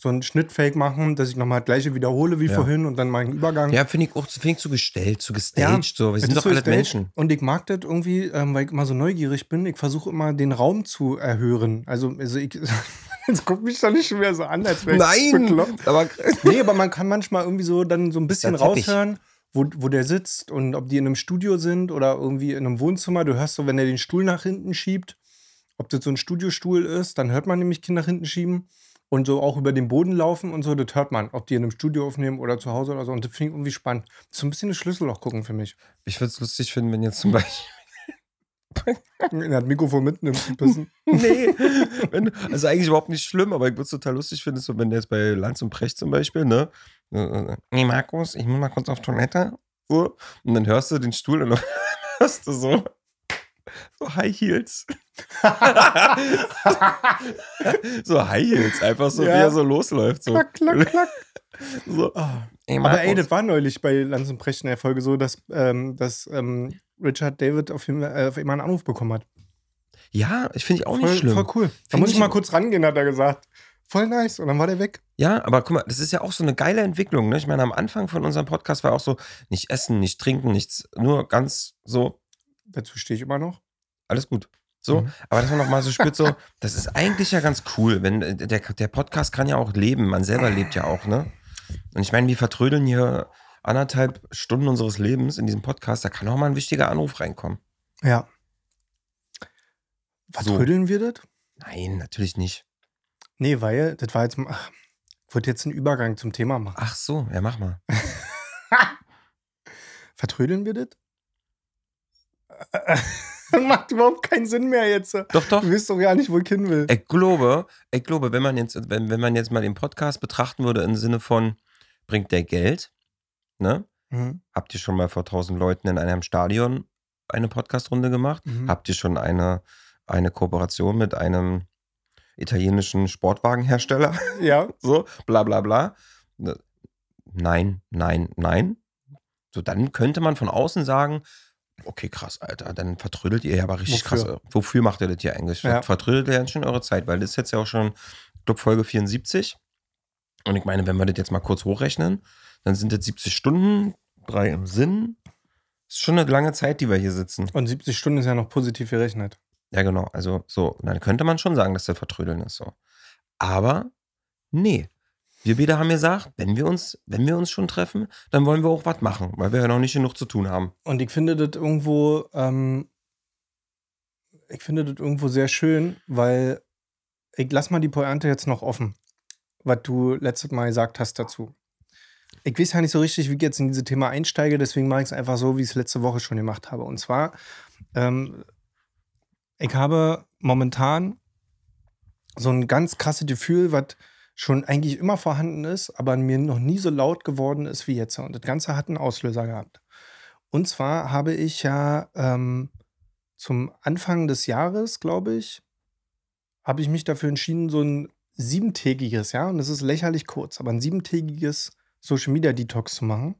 so einen Schnittfake machen, dass ich nochmal das gleiche wiederhole wie ja. vorhin und dann meinen Übergang. Ja, finde ich auch find ich so gestellt, so gestaged. Ja, so. Wir sind doch alle Menschen. Und ich mag das irgendwie, ähm, weil ich immer so neugierig bin. Ich versuche immer den Raum zu erhören. Also, also ich, jetzt guckt mich doch nicht schon wieder so an, als wäre ich Nein! Aber, nee, aber man kann manchmal irgendwie so dann so ein bisschen raushören. Wo, wo der sitzt und ob die in einem Studio sind oder irgendwie in einem Wohnzimmer. Du hörst so, wenn er den Stuhl nach hinten schiebt, ob das so ein Studiostuhl ist, dann hört man nämlich Kinder nach hinten schieben und so auch über den Boden laufen und so, das hört man, ob die in einem Studio aufnehmen oder zu Hause oder so. Und das finde ich irgendwie spannend. Das ist so ein bisschen ein Schlüsselloch gucken für mich. Ich würde es lustig finden, wenn jetzt zum Beispiel, Er hat Mikrofon mitnimmt zum Pissen. nee. Wenn, also eigentlich überhaupt nicht schlimm, aber ich würde es total lustig finden, so wenn der jetzt bei Lanz und Precht zum Beispiel, ne? Nee, Markus, ich muss mal kurz auf Toilette. So. Und dann hörst du den Stuhl und dann hörst du so. So High Heels. so High Heels, einfach so, Ja. wie er so losläuft. So. klack, klack, klack. So. Ah. Ey, Aber ey, das war neulich bei Lanz und Precht in der Folge so, dass, ähm, dass ähm, Richard David auf, jeden, äh, auf einmal einen Anruf bekommen hat. ja, ich finde ich auch voll, nicht schlimm. voll cool. Da Find muss ich ich- mal kurz rangehen, hat er gesagt. Voll nice. Und dann war der weg. Ja, aber guck mal, das ist ja auch so eine geile Entwicklung. Ne? Ich meine, am Anfang von unserem Podcast war auch so, nicht essen, nicht trinken, nichts, nur ganz so, Dazu stehe ich immer noch. alles gut. So, Mhm. aber dass man noch mal so spürt, so, das ist eigentlich ja ganz cool, wenn äh, der, der Podcast kann ja auch leben, man selber lebt ja auch, ne? Und ich meine, wir vertrödeln hier anderthalb Stunden unseres Lebens in diesem Podcast, da kann auch mal ein wichtiger Anruf reinkommen. Ja. Was So. wir das? Nein, natürlich nicht. Nee, weil, das war jetzt, ach, ich wollte jetzt einen Übergang zum Thema machen. Ach so, ja, mach mal. Vertrödeln wir das? Macht überhaupt keinen Sinn mehr jetzt. Doch, doch. Du weißt doch gar nicht, wo ich hin will. Ich glaube, ich glaube, wenn man jetzt, wenn, wenn man jetzt mal den Podcast betrachten würde im Sinne von, bringt der Geld, ne? Mhm. Habt ihr schon mal vor 1000 Leuten in einem Stadion eine Podcast-Runde gemacht? Mhm. Habt ihr schon eine, eine Kooperation mit einem italienischen Sportwagenhersteller? Ja. so, bla bla bla. Ne, Nein, nein, nein. So, dann könnte man von außen sagen, okay, krass, Alter, dann vertrödelt ihr ja aber richtig Wofür? krass. Wofür macht ihr das hier eigentlich? Ja. Vertrödelt ihr ja schon eure Zeit, weil das ist jetzt ja auch schon, ich glaube, Folge 74. Und ich meine, wenn wir das jetzt mal kurz hochrechnen, dann sind das 70 Stunden, drei im Sinn. Ist schon eine lange Zeit, die wir hier sitzen. Und 70 Stunden ist ja noch positiv gerechnet. Ja, genau. Also so, dann könnte man schon sagen, dass der Vertrödeln ist so. Aber nee. Wir beide haben gesagt, wenn wir uns, wenn wir uns schon treffen, dann wollen wir auch was machen, weil wir ja noch nicht genug zu tun haben. Und ich finde das irgendwo, ähm, ich finde das irgendwo sehr schön, weil ich lass mal die Pointe jetzt noch offen, was du letztes Mal gesagt hast dazu. Ich weiß ja nicht so richtig, wie ich jetzt in dieses Thema einsteige, deswegen mache ich es einfach so, wie ich es letzte Woche schon gemacht habe. Und zwar, ähm, ich habe momentan so ein ganz krasses Gefühl, was schon eigentlich immer vorhanden ist, aber mir noch nie so laut geworden ist wie jetzt. Und das Ganze hat einen Auslöser gehabt. Und zwar habe ich ja ähm, zum Anfang des Jahres, glaube ich, habe ich mich dafür entschieden, so ein siebentägiges, ja, und das ist lächerlich kurz, aber ein siebentägiges Social Media Detox zu machen.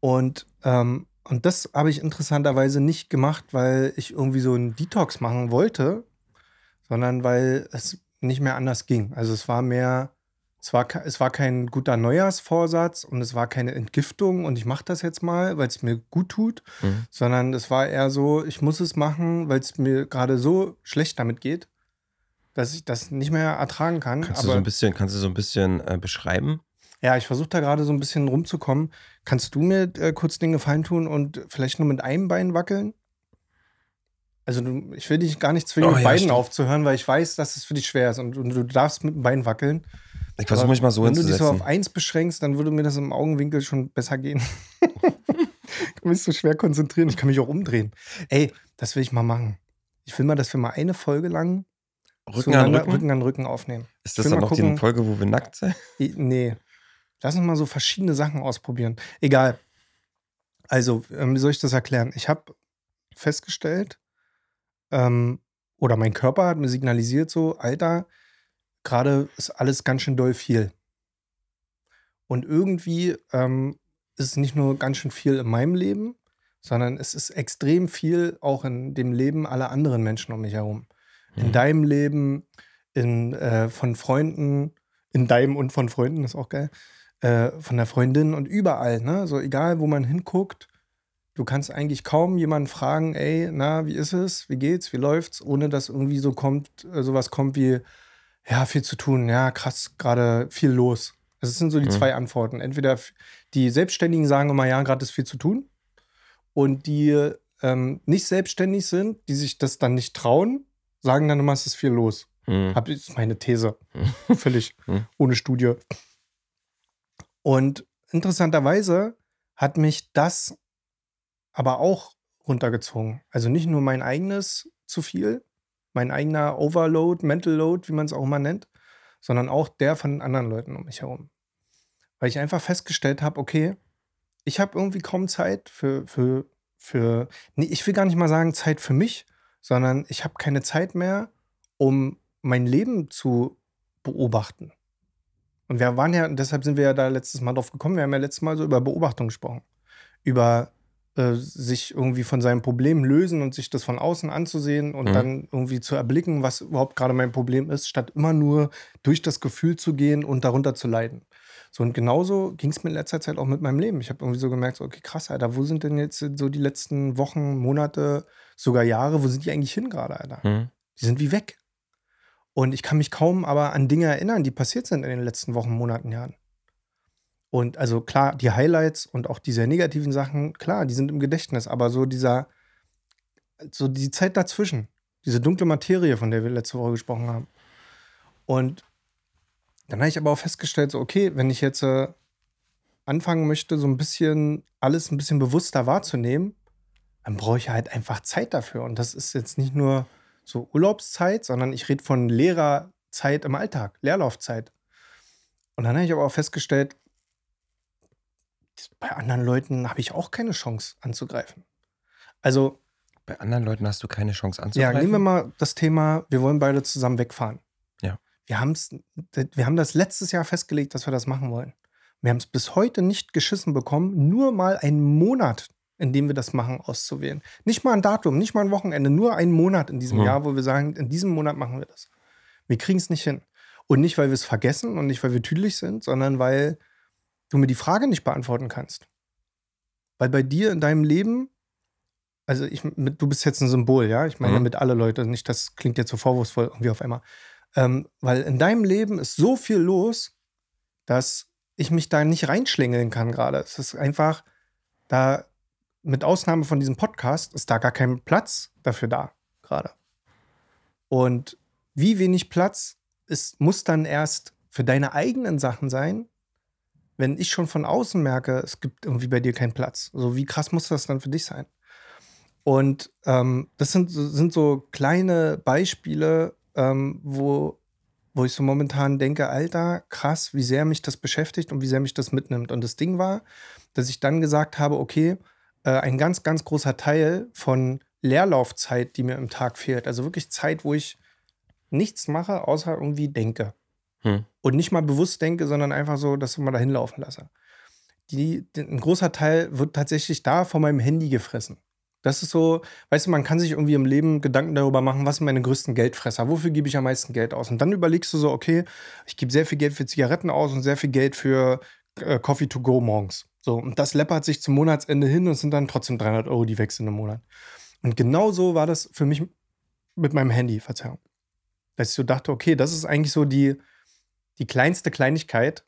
Und, ähm, und das habe ich interessanterweise nicht gemacht, weil ich irgendwie so einen Detox machen wollte, sondern weil es nicht mehr anders ging. Also es war mehr, es war, es war kein guter Neujahrsvorsatz und es war keine Entgiftung und ich mache das jetzt mal, weil es mir gut tut, Mhm. sondern es war eher so, ich muss es machen, weil es mir gerade so schlecht damit geht, dass ich das nicht mehr ertragen kann. Kannst du so Aber ein bisschen, kannst du so ein bisschen äh, beschreiben? ja, ich versuche da gerade so ein bisschen rumzukommen. Kannst du mir äh, kurz den Gefallen tun und vielleicht nur mit einem Bein wackeln? Also du, ich will dich gar nicht zwingen, Oh, mit ja, beiden stimmt. aufzuhören, weil ich weiß, dass es für dich schwer ist und, und du darfst mit dem Bein wackeln. Ich versuche mich mal so Wenn du dich so auf eins beschränkst, dann würde mir das im Augenwinkel schon besser gehen. ich kann mich so schwer konzentrieren. Ich kann mich auch umdrehen. Ey, das will ich mal machen. Ich will mal, dass wir mal eine Folge lang Rücken an Rücken? Rücken an Rücken aufnehmen. Ist das dann noch die gucken. Folge, wo wir nackt sind? Nee. Lass uns mal so verschiedene Sachen ausprobieren. Egal. Also, ähm, wie soll ich das erklären? Ich habe festgestellt, ähm, oder mein Körper hat mir signalisiert, so, Alter, gerade ist alles ganz schön doll viel. Und irgendwie ähm, ist es nicht nur ganz schön viel in meinem Leben, sondern es ist extrem viel auch in dem Leben aller anderen Menschen um mich herum. In Mhm. deinem Leben, in, äh, von Freunden, in deinem und von Freunden, ist auch geil, äh, von der Freundin und überall, ne? So egal, wo man hinguckt, du kannst eigentlich kaum jemanden fragen, ey, na, wie ist es, wie geht's, wie läuft's, ohne dass irgendwie so kommt, äh, sowas kommt wie, ja, viel zu tun, ja, krass, gerade viel los. Das sind so die Mhm. zwei Antworten. Entweder die Selbstständigen sagen immer, ja, gerade ist viel zu tun. Und die ähm, nicht selbstständig sind, die sich das dann nicht trauen, sagen dann immer, es ist viel los. Mhm. Hab, ist meine These. Mhm. Völlig Mhm. ohne Studie. Und interessanterweise hat mich das aber auch runtergezogen. Also nicht nur mein eigenes zu viel, mein eigener Overload, Mental Load, wie man es auch immer nennt, sondern auch der von anderen Leuten um mich herum. Weil ich einfach festgestellt habe, okay, ich habe irgendwie kaum Zeit für, für, für, nee, ich will gar nicht mal sagen Zeit für mich, sondern ich habe keine Zeit mehr, um mein Leben zu beobachten. Und wir waren ja, deshalb sind wir ja da letztes Mal drauf gekommen, wir haben ja letztes Mal so über Beobachtung gesprochen. Über äh, sich irgendwie von seinem Problem lösen und sich das von außen anzusehen und mhm. dann irgendwie zu erblicken, was überhaupt gerade mein Problem ist, statt immer nur durch das Gefühl zu gehen und darunter zu leiden. So, und genauso ging es mir in letzter Zeit auch mit meinem Leben. Ich habe irgendwie so gemerkt, so, okay, krass, Alter, wo sind denn jetzt so die letzten Wochen, Monate, sogar Jahre, wo sind die eigentlich hin gerade, Alter? Mhm. Die sind wie weg. Und ich kann mich kaum aber an Dinge erinnern, die passiert sind in den letzten Wochen, Monaten, Jahren. Und also klar, die Highlights und auch diese negativen Sachen, klar, die sind im Gedächtnis, aber so dieser, so die Zeit dazwischen, diese dunkle Materie, von der wir letzte Woche gesprochen haben. Und dann habe ich aber auch festgestellt, so, okay, wenn ich jetzt äh, anfangen möchte, so ein bisschen alles ein bisschen bewusster wahrzunehmen, dann brauche ich halt einfach Zeit dafür. Und das ist jetzt nicht nur so Urlaubszeit, sondern ich rede von Lehrerzeit im Alltag, Leerlaufzeit. Und dann habe ich aber auch festgestellt, bei anderen Leuten habe ich auch keine Chance anzugreifen. Also. Bei anderen Leuten hast du keine Chance anzugreifen? Ja, nehmen wir mal das Thema, wir wollen beide zusammen wegfahren. Ja. Wir, haben's, wir haben das letztes Jahr festgelegt, dass wir das machen wollen. Wir haben es bis heute nicht geschissen bekommen, nur mal einen Monat, in dem wir das machen, auszuwählen. Nicht mal ein Datum, nicht mal ein Wochenende, nur einen Monat in diesem mhm. Jahr, wo wir sagen, in diesem Monat machen wir das. Wir kriegen es nicht hin. Und nicht, weil wir es vergessen und nicht, weil wir tüdelig sind, sondern weil du mir die Frage nicht beantworten kannst. Weil bei dir in deinem Leben, also ich, du bist jetzt ein Symbol, ja, ich meine mhm. mit alle Leute, nicht, das klingt jetzt so vorwurfsvoll irgendwie auf einmal. Ähm, weil in deinem Leben ist so viel los, dass ich mich da nicht reinschlängeln kann gerade. Es ist einfach, da, mit Ausnahme von diesem Podcast, ist da gar kein Platz dafür da, gerade. Und wie wenig Platz ist, muss dann erst für deine eigenen Sachen sein, wenn ich schon von außen merke, es gibt irgendwie bei dir keinen Platz. So, wie krass muss das dann für dich sein? Und ähm, das sind, sind so kleine Beispiele, ähm, wo, wo ich so momentan denke, Alter, krass, wie sehr mich das beschäftigt und wie sehr mich das mitnimmt. Und das Ding war, dass ich dann gesagt habe, okay, äh, ein ganz, ganz großer Teil von Leerlaufzeit, die mir im Tag fehlt, also wirklich Zeit, wo ich nichts mache, außer irgendwie denke. Hm. Und nicht mal bewusst denke, sondern einfach so, dass ich mal dahin laufen lasse. Die, ein großer Teil wird tatsächlich da von meinem Handy gefressen. Das ist so, weißt du, man kann sich irgendwie im Leben Gedanken darüber machen, was sind meine größten Geldfresser, wofür gebe ich am meisten Geld aus? Und dann überlegst du so, okay, ich gebe sehr viel Geld für Zigaretten aus und sehr viel Geld für äh, Coffee to go morgens. So, und das läppert sich zum Monatsende hin und sind dann trotzdem 300 Euro, die wechseln im Monat. Und genau so war das für mich mit meinem Handy, Verzeihung. Dass ich so dachte, okay, das ist eigentlich so die, die kleinste Kleinigkeit,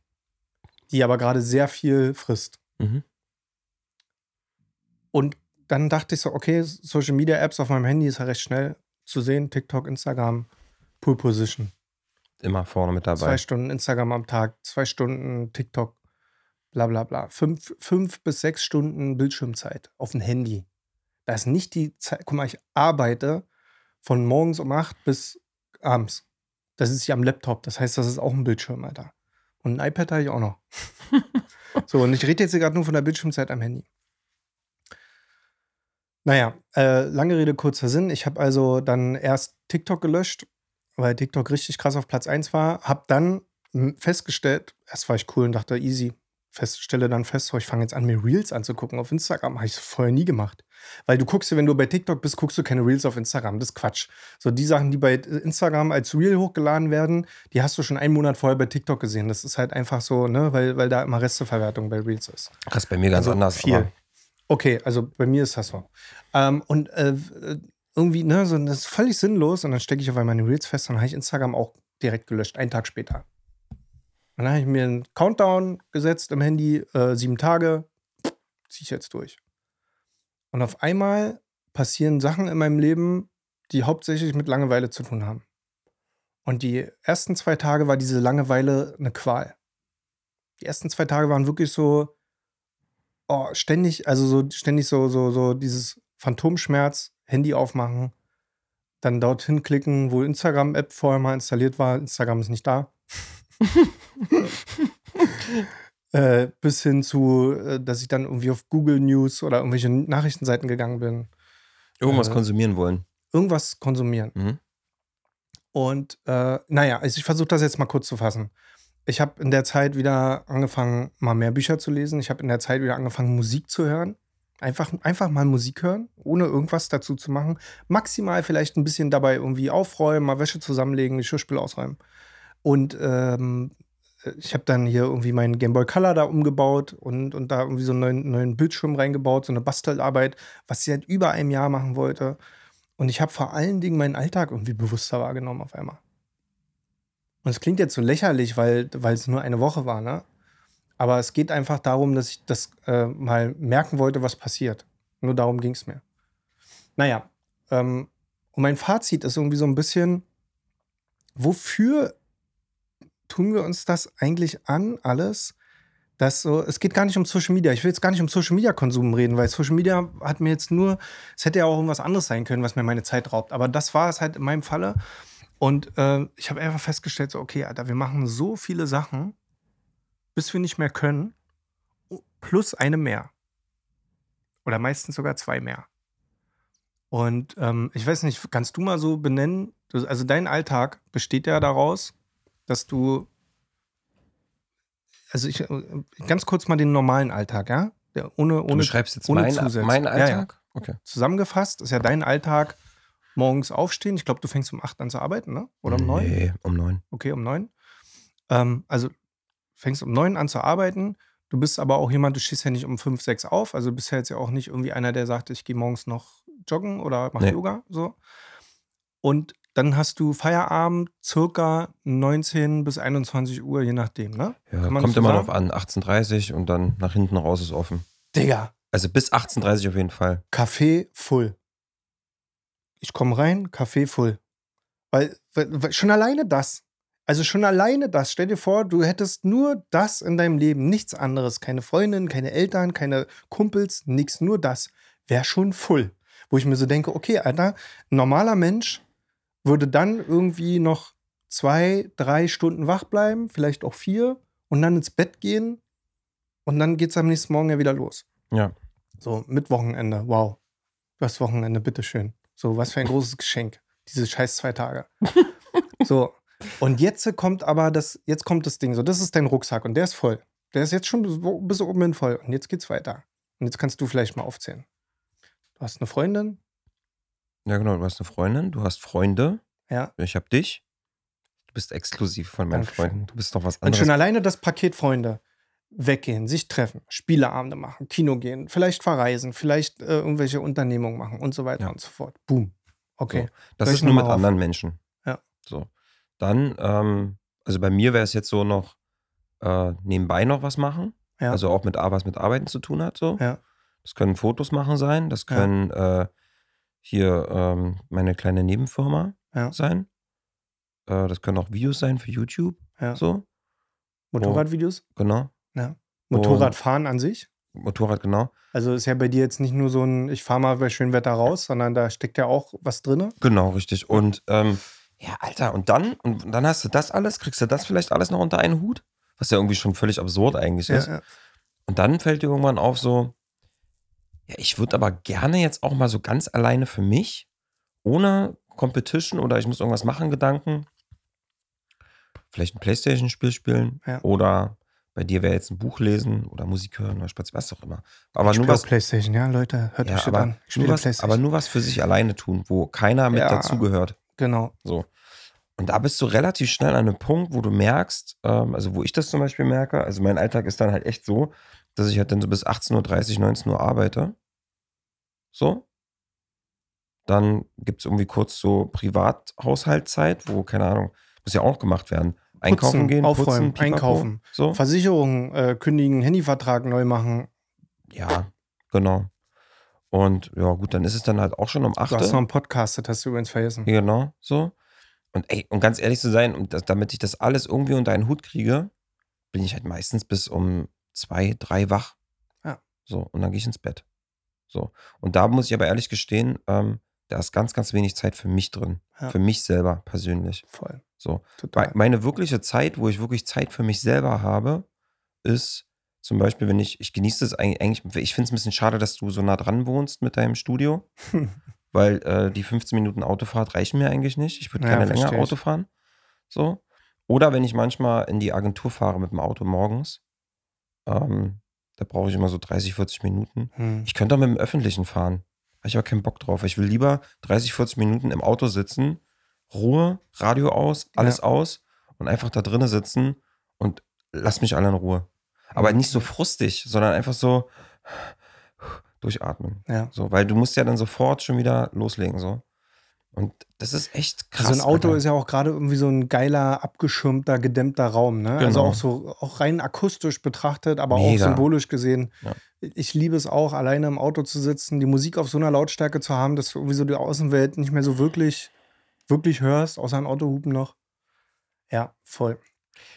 die aber gerade sehr viel frisst. Mhm. Und dann dachte ich so, okay, Social Media Apps auf meinem Handy ist ja recht schnell zu sehen. TikTok, Instagram, Pool Position. Immer vorne mit dabei. Zwei Stunden Instagram am Tag, zwei Stunden TikTok, bla bla bla. Fünf, fünf bis sechs Stunden Bildschirmzeit auf dem Handy. Da ist nicht die Zeit, guck mal, ich arbeite von morgens um acht bis abends. Das ist ja am Laptop. Das heißt, das ist auch ein Bildschirm, Alter. Und ein iPad habe ich auch noch. so, und ich rede jetzt gerade nur von der Bildschirmzeit am Handy. Naja, äh, lange Rede, kurzer Sinn. Ich habe also dann erst TikTok gelöscht, weil TikTok richtig krass auf Platz 1 war. Hab dann festgestellt, erst war ich cool und dachte, easy, feststelle dann fest, so, ich fange jetzt an, mir Reels anzugucken auf Instagram. Habe ich vorher nie gemacht. Weil du guckst, wenn du bei TikTok bist, guckst du keine Reels auf Instagram. Das ist Quatsch. So die Sachen, die bei Instagram als Reel hochgeladen werden, die hast du schon einen Monat vorher bei TikTok gesehen. Das ist halt einfach so, ne, weil, weil da immer Resteverwertung bei Reels ist. Das ist bei mir ganz also anders. Viel. Okay, also bei mir ist das so. Ähm, und äh, irgendwie, ne, so, das ist völlig sinnlos. Und dann stecke ich auf einmal meine Reels fest und dann habe ich Instagram auch direkt gelöscht, einen Tag später. Dann habe ich mir einen Countdown gesetzt im Handy, äh, sieben Tage, ziehe ich jetzt durch. Und auf einmal passieren Sachen in meinem Leben, die hauptsächlich mit Langeweile zu tun haben. Und die ersten zwei Tage war diese Langeweile eine Qual. Die ersten zwei Tage waren wirklich so, oh, ständig, also so ständig so, so, so dieses Phantomschmerz, Handy aufmachen, dann dorthin klicken, wo Instagram-App vorher mal installiert war. Instagram ist nicht da. äh, bis hin zu, äh, dass ich dann irgendwie auf Google News oder irgendwelche Nachrichtenseiten gegangen bin. Irgendwas Äh, konsumieren wollen. Irgendwas konsumieren. Mhm. Und äh, naja, also ich versuche das jetzt mal kurz zu fassen. Ich habe in der Zeit wieder angefangen, mal mehr Bücher zu lesen. Ich habe in der Zeit wieder angefangen, Musik zu hören. Einfach, einfach mal Musik hören, ohne irgendwas dazu zu machen. Maximal vielleicht ein bisschen dabei irgendwie aufräumen, mal Wäsche zusammenlegen, die Geschirrspül ausräumen. Und ähm, ich habe dann hier irgendwie meinen Game Boy Color da umgebaut und, und da irgendwie so einen neuen, neuen Bildschirm reingebaut, so eine Bastelarbeit, was ich seit über einem Jahr machen wollte. Und ich habe vor allen Dingen meinen Alltag irgendwie bewusster wahrgenommen auf einmal. Und es klingt jetzt so lächerlich, weil, weil es nur eine Woche war, ne? Aber es geht einfach darum, dass ich das äh, mal merken wollte, was passiert. Nur darum ging es mir. Naja, ähm, und mein Fazit ist irgendwie so ein bisschen, wofür tun wir uns das eigentlich an, alles? Das so, es geht gar nicht um Social Media. Ich will jetzt gar nicht um Social Media Konsum reden, weil Social Media hat mir jetzt nur, es hätte ja auch irgendwas anderes sein können, was mir meine Zeit raubt. Aber das war es halt in meinem Falle. Und äh, ich habe einfach festgestellt, so, okay, Alter, wir machen so viele Sachen, bis wir nicht mehr können, plus eine mehr. Oder meistens sogar zwei mehr. Und ähm, ich weiß nicht, kannst du mal so benennen, du- also dein Alltag besteht ja daraus, dass du, also ich, ganz kurz mal den normalen Alltag, ja? Der ohne, Du ohne beschreibst jetzt ohne meinen Zusätze. meinen Ja, ja. Alltag? Okay. zusammengefasst, ist ja dein Alltag morgens aufstehen. Ich glaube, du fängst um 8 an zu arbeiten, ne? Oder um 9? Nee, um neun. Okay, um 9. Ähm, also fängst um 9 an zu arbeiten. Du bist aber auch jemand, du stehst ja nicht um 5, 6 auf. Also du bist ja jetzt ja auch nicht irgendwie einer, der sagt, ich gehe morgens noch joggen oder mache Nee. Yoga. So. Und dann hast du Feierabend circa 19 bis 21 Uhr, je nachdem, ne? Ja, kommt so immer sagen? drauf an. 18.30 und dann nach hinten raus ist offen. Digga, Also bis 18.30 auf jeden Fall. Kaffee full. Ich komme rein, Kaffee full. Weil, weil, schon alleine das. Also schon alleine das. Stell dir vor, du hättest nur das in deinem Leben, nichts anderes. Keine Freundin, keine Eltern, keine Kumpels, nichts, nur das. Wäre schon full. Wo ich mir so denke, okay, Alter, normaler Mensch würde dann irgendwie noch zwei, drei Stunden wach bleiben, vielleicht auch vier, und dann ins Bett gehen. Und dann geht es am nächsten Morgen ja wieder los. Ja. So, mit Wochenende. Wow. Das Wochenende, bitteschön. So, was für ein großes Geschenk. Diese scheiß zwei Tage. so. Und jetzt kommt aber das, jetzt kommt das Ding. So, das ist dein Rucksack und der ist voll. Der ist jetzt schon bis, bis oben hin voll. Und jetzt geht's weiter. Und jetzt kannst du vielleicht mal aufzählen. Du hast eine Freundin. Ja, genau. Du hast eine Freundin, du hast Freunde. Ja. Ich hab dich. Du bist exklusiv von meinen Dankeschön. Freunden. Du bist doch was Und anderes. schon alleine das Paket Freunde. Weggehen, sich treffen, Spieleabende machen, Kino gehen, vielleicht verreisen, vielleicht äh, irgendwelche Unternehmungen machen und so weiter Ja. und so fort. Boom. Okay. Das Soll ist nur mit auf? anderen Menschen. Ja. So. Dann, ähm, also bei mir wäre es jetzt so noch äh, nebenbei noch was machen. Ja. Also auch mit was mit Arbeiten zu tun hat. So. Ja. Das können Fotos machen sein. Das Ja. können äh, hier ähm, meine kleine Nebenfirma Ja. sein. Äh, das können auch Videos sein für YouTube. Ja. So, Motorradvideos? genau. Motorradfahren an sich? Motorrad, genau. Also ist ja bei dir jetzt nicht nur so ein, ich fahre mal bei schönem Wetter raus, sondern da steckt ja auch was drin. Genau, richtig. Und ähm, ja, Alter, und dann, und dann hast du das alles, kriegst du das vielleicht alles noch unter einen Hut? Was ja irgendwie schon völlig absurd eigentlich ist. Ja, ja. Und dann fällt dir irgendwann auf, so, ja, ich würde aber gerne jetzt auch mal so ganz alleine für mich, ohne Competition oder ich muss irgendwas machen, Gedanken, vielleicht ein Playstation-Spiel spielen Ja. oder bei dir wäre jetzt ein Buch lesen oder Musik hören oder Spazieren, was auch immer. Aber ich nur was, Playstation, ja, Leute, hört ja, mich aber, an. Ich nur was, aber nur was für sich alleine tun, wo keiner mit Ja. dazugehört. genau. So. Und da bist du relativ schnell an einem Punkt, wo du merkst, ähm, also wo ich das zum Beispiel merke, also mein Alltag ist dann halt echt so, dass ich halt dann so bis 18.30 Uhr, 19 Uhr arbeite. So. Dann gibt es irgendwie kurz so Privathaushaltszeit, wo, keine Ahnung, muss ja auch gemacht werden. Einkaufen Putzen, gehen, aufräumen, putzen, einkaufen. So. Versicherungen äh, kündigen, Handyvertrag neu machen. Ja, genau. Und ja, gut, dann ist es dann halt auch schon um 8 Du hast noch Uhr. einen Podcast, das hast du übrigens vergessen. Genau, so. Und ey, um ganz ehrlich zu sein, und das, damit ich das alles irgendwie unter einen Hut kriege, bin ich halt meistens bis um zwei, drei wach. Ja. So, und dann gehe ich ins Bett. So. Und da muss ich aber ehrlich gestehen, ähm, da ist ganz, ganz wenig Zeit für mich drin. Ja. Für mich selber persönlich. Voll. So. Total. Me- Meine wirkliche Zeit, wo ich wirklich Zeit für mich selber habe, ist zum Beispiel, wenn ich, ich genieße es eigentlich, ich finde es ein bisschen schade, dass du so nah dran wohnst mit deinem Studio, weil äh, die 15 Minuten Autofahrt reichen mir eigentlich nicht. Ich würde Ja, gerne länger versteh ich. Auto fahren. So. Oder wenn ich manchmal in die Agentur fahre mit dem Auto morgens, ähm, da brauche ich immer so 30, 40 Minuten. Hm. Ich könnte auch mit dem Öffentlichen fahren. Habe ich aber keinen Bock drauf. Ich will lieber 30, 40 Minuten im Auto sitzen, Ruhe, Radio aus, alles aus und einfach da drinnen sitzen und lass mich alle in Ruhe. Aber nicht so frustig, sondern einfach so durchatmen. Ja. So, weil du musst ja dann sofort schon wieder loslegen. So. Und das ist echt krass. Also ein Auto Alter. ist ja auch gerade irgendwie so ein geiler, abgeschirmter, gedämmter Raum, ne? Also Genau. auch so auch rein akustisch betrachtet, aber auch Mega. symbolisch gesehen. Ja. Ich liebe es auch, alleine im Auto zu sitzen, die Musik auf so einer Lautstärke zu haben, dass du irgendwie so die Außenwelt nicht mehr so wirklich, wirklich hörst, außer ein Autohupen noch. Ja, voll.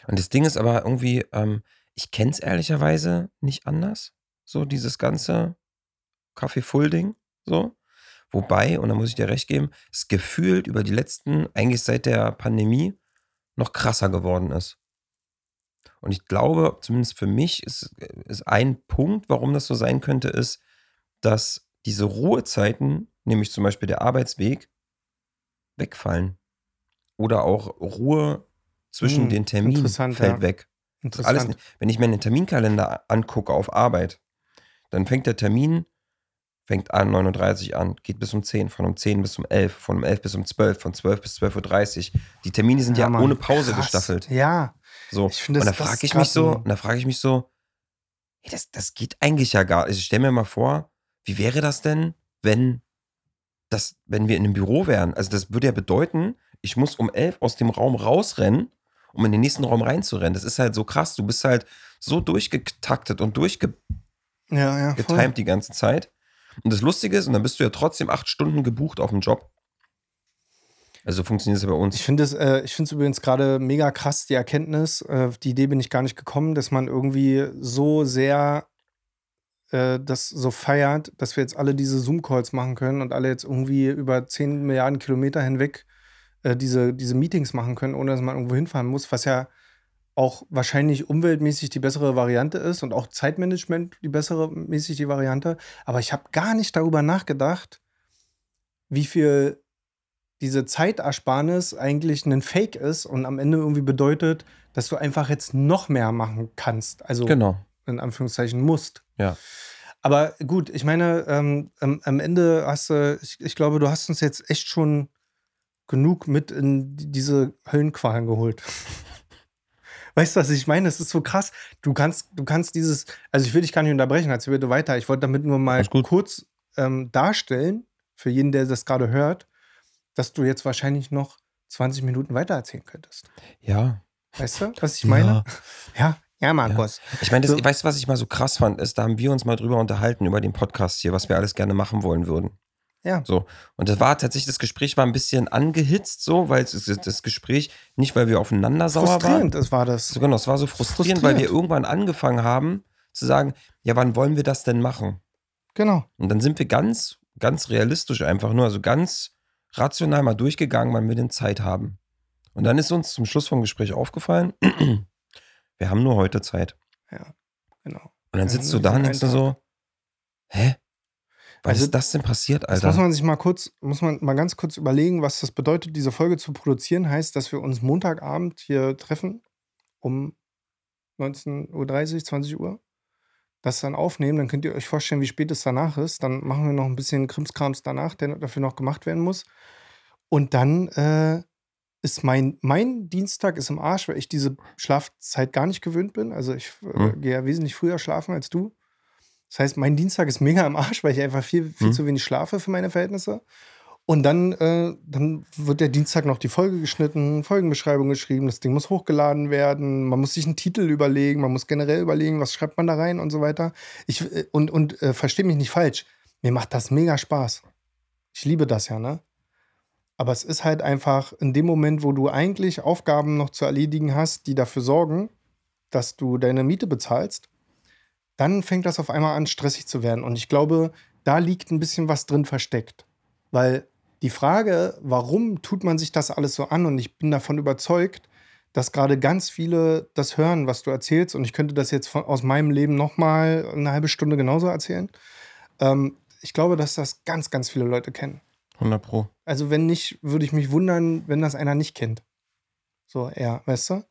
Und das Ding ist aber irgendwie, ähm, ich kenne es ehrlicherweise nicht anders. So dieses ganze Kaffee-Full-Ding. So. Wobei, und da muss ich dir recht geben, es gefühlt über die letzten, eigentlich seit der Pandemie, noch krasser geworden ist. Und ich glaube, zumindest für mich, ist, ist ein Punkt, warum das so sein könnte, ist, dass diese Ruhezeiten, nämlich zum Beispiel der Arbeitsweg, wegfallen. Oder auch Ruhe zwischen Hm, den Terminen interessant, fällt ja. weg. Ist alles, Interessant. wenn ich mir einen Terminkalender angucke auf Arbeit, dann fängt der Termin, fängt an 39 an, geht bis um 10, von um 10 bis um 11, von um 11 bis um 12, von 12 bis 12.30 Uhr. Die Termine sind ja, Mann, ohne Pause krass. gestaffelt. Ja, So. Ich finde, und da frage ich mich so, und da frage ich mich so, hey, das, das geht eigentlich ja gar nicht. Ich stelle mir mal vor, wie wäre das denn, wenn das, wenn wir in einem Büro wären? Also das würde ja bedeuten, ich muss um 11 aus dem Raum rausrennen, um in den nächsten Raum reinzurennen. Das ist halt so krass. Du bist halt so durchgetaktet und durchgetimt ja, ja. Die ganze Zeit. Und das Lustige ist, und dann bist du ja trotzdem acht Stunden gebucht auf dem Job. Also so funktioniert es ja bei uns. Ich finde es äh, übrigens gerade mega krass, die Erkenntnis. Äh, die Idee bin ich gar nicht gekommen, dass man irgendwie so sehr äh, das so feiert, dass wir jetzt alle diese Zoom-Calls machen können und alle jetzt irgendwie über 10 Milliarden Kilometer hinweg äh, diese, diese Meetings machen können, ohne dass man irgendwo hinfahren muss, was ja auch wahrscheinlich umweltmäßig die bessere Variante ist und auch Zeitmanagement die bessere mäßig die Variante. Aber ich habe gar nicht darüber nachgedacht, wie viel diese Zeitersparnis eigentlich ein Fake ist und am Ende irgendwie bedeutet, dass du einfach jetzt noch mehr machen kannst. Also Genau. in Anführungszeichen musst. Ja. Aber gut, ich meine, ähm, am, am Ende hast du, ich, ich glaube, du hast uns jetzt echt schon genug mit in die- diese Höllenqualen geholt. Weißt du, was ich meine? Es ist so krass. Du kannst, du kannst dieses, also ich will dich gar nicht unterbrechen, erzähl bitte weiter. Ich wollte damit nur mal kurz ähm, darstellen, für jeden, der das gerade hört, dass du jetzt wahrscheinlich noch 20 Minuten weitererzählen könntest. Ja. Weißt du, was ich meine? Ja, ja, Markus. Ich meine, das- weißt du, was ich mal so krass fand, ist, da haben wir uns mal drüber unterhalten, über den Podcast hier, was wir alles gerne machen wollen würden. Ja. So. Und das war tatsächlich, das Gespräch war ein bisschen angehitzt, so, weil es ist das Gespräch, nicht weil wir aufeinander sauer waren. Frustrierend, das war das. So, genau, es war so frustrierend, weil wir Frustrierend. irgendwann angefangen haben zu sagen, ja, wann wollen wir das denn machen? Genau. Und dann sind wir ganz, ganz realistisch einfach nur, also ganz rational mal durchgegangen, wann wir denn Zeit haben. Und dann ist uns zum Schluss vom Gespräch aufgefallen, wir haben nur heute Zeit. Genau. Und dann sitzt haben du da und denkst du so, hä? Was Also, ist das denn passiert, Das Alter? muss man sich mal kurz, muss man mal ganz kurz überlegen, was das bedeutet, diese Folge zu produzieren. Heißt, dass wir uns Montagabend hier treffen um 19.30 Uhr, 20 Uhr. Das dann aufnehmen, dann könnt ihr euch vorstellen, wie spät es danach ist. Dann machen wir noch ein bisschen Krimskrams danach, der dafür noch gemacht werden muss. Und dann äh, ist mein, mein Dienstag ist im Arsch, weil ich diese Schlafzeit gar nicht gewöhnt bin. Also ich äh, Hm. gehe ja wesentlich früher schlafen als du. Das heißt, mein Dienstag ist mega im Arsch, weil ich einfach viel, viel Hm. zu wenig schlafe für meine Verhältnisse. Und dann, äh, dann wird der Dienstag noch die Folge geschnitten, Folgenbeschreibung geschrieben, das Ding muss hochgeladen werden, man muss sich einen Titel überlegen, man muss generell überlegen, was schreibt man da rein und so weiter. Ich, äh, und und äh, verstehe mich nicht falsch, mir macht das mega Spaß. Ich liebe das ja, ne? Aber es ist halt einfach in dem Moment, wo du eigentlich Aufgaben noch zu erledigen hast, die dafür sorgen, dass du deine Miete bezahlst, dann fängt das auf einmal an, stressig zu werden. Und ich glaube, da liegt ein bisschen was drin versteckt. Weil die Frage, warum tut man sich das alles so an? Und ich bin davon überzeugt, dass gerade ganz viele das hören, was du erzählst. Und ich könnte das jetzt von, aus meinem Leben nochmal eine halbe Stunde genauso erzählen. Ähm, ich glaube, dass das ganz, ganz viele Leute kennen. 100 Pro. Also, wenn nicht, würde ich mich wundern, wenn das einer nicht kennt. So, eher, weißt du?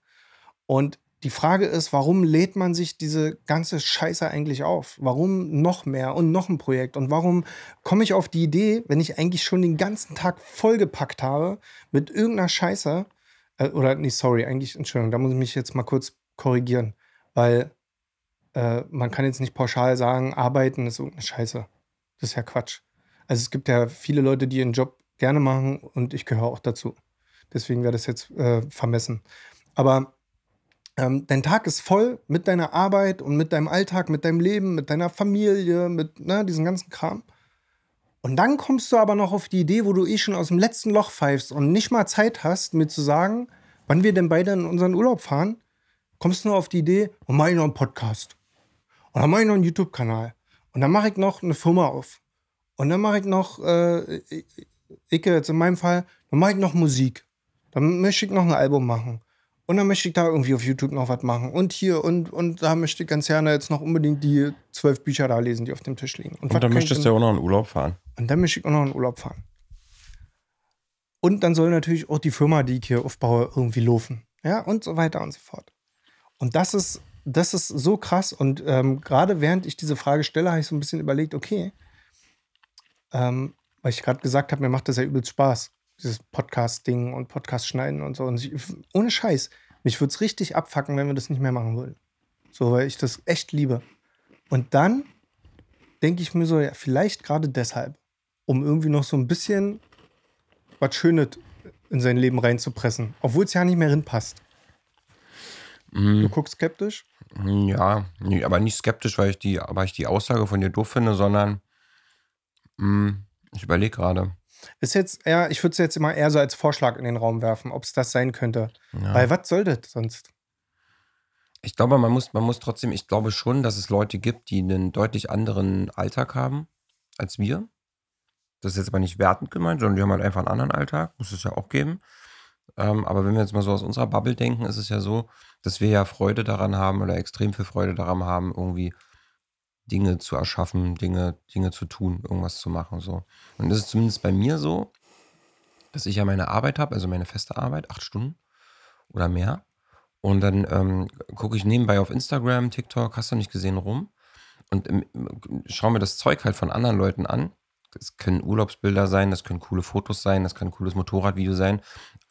Und die Frage ist, warum lädt man sich diese ganze Scheiße eigentlich auf? Warum noch mehr und noch ein Projekt? Und warum komme ich auf die Idee, wenn ich eigentlich schon den ganzen Tag vollgepackt habe mit irgendeiner Scheiße? Äh, oder, nee, sorry, eigentlich, Entschuldigung, da muss ich mich jetzt mal kurz korrigieren, weil äh, man kann jetzt nicht pauschal sagen, arbeiten ist irgendeine Scheiße. Das ist ja Quatsch. Also es gibt ja viele Leute, die ihren Job gerne machen und ich gehöre auch dazu. Deswegen wäre das jetzt äh, vermessen. Aber ähm, dein Tag ist voll mit deiner Arbeit und mit deinem Alltag, mit deinem Leben, mit deiner Familie, mit ne, diesem ganzen Kram. Und dann kommst du aber noch auf die Idee, wo du eh schon aus dem letzten Loch pfeifst und nicht mal Zeit hast, mir zu sagen, wann wir denn beide in unseren Urlaub fahren, kommst du nur auf die Idee, und oh, mache ich noch einen Podcast. Und dann mache ich noch einen YouTube-Kanal. Und dann mache ich noch eine Firma auf. Und dann mache ich noch, äh, ich jetzt in meinem Fall, dann mache ich noch Musik. Dann möchte ich noch ein Album machen. Und dann möchte ich da irgendwie auf YouTube noch was machen. Und hier und, und da möchte ich ganz gerne jetzt noch unbedingt die zwölf Bücher da lesen, die auf dem Tisch liegen. Und, und dann möchtest du ja auch noch in Urlaub fahren. Und dann möchte ich auch noch in Urlaub fahren. Und dann soll natürlich auch die Firma, die ich hier aufbaue, irgendwie laufen. Ja, und so weiter und so fort. Und das ist, das ist so krass. Und ähm, gerade während ich diese Frage stelle, habe ich so ein bisschen überlegt, okay, ähm, weil ich gerade gesagt habe, mir macht das ja übelst Spaß dieses Podcast-Ding und Podcast schneiden und so. Und ich, ohne Scheiß, mich würde es richtig abfacken, wenn wir das nicht mehr machen würden. So, weil ich das echt liebe. Und dann denke ich mir so, ja, vielleicht gerade deshalb, um irgendwie noch so ein bisschen was Schönes in sein Leben reinzupressen, obwohl es ja nicht mehr reinpasst. Mm. Du guckst skeptisch? Ja, aber nicht skeptisch, weil ich die, weil ich die Aussage von dir doof finde, sondern mm, ich überlege gerade. Ist jetzt, ja, ich würde es jetzt immer eher so als Vorschlag in den Raum werfen, ob es das sein könnte. Ja. Weil was soll das sonst? Ich glaube, man muss, man muss trotzdem, ich glaube schon, dass es Leute gibt, die einen deutlich anderen Alltag haben als wir. Das ist jetzt aber nicht wertend gemeint, sondern die haben halt einfach einen anderen Alltag. Muss es ja auch geben. Ähm, aber wenn wir jetzt mal so aus unserer Bubble denken, ist es ja so, dass wir ja Freude daran haben oder extrem viel Freude daran haben, irgendwie Dinge zu erschaffen, Dinge, Dinge zu tun, irgendwas zu machen. So. Und das ist zumindest bei mir so, dass ich ja meine Arbeit habe, also meine feste Arbeit, acht Stunden oder mehr. Und dann ähm, gucke ich nebenbei auf Instagram, TikTok, hast du nicht gesehen, rum und ähm, schaue mir das Zeug halt von anderen Leuten an. Das können Urlaubsbilder sein, das können coole Fotos sein, das kann ein cooles Motorradvideo sein.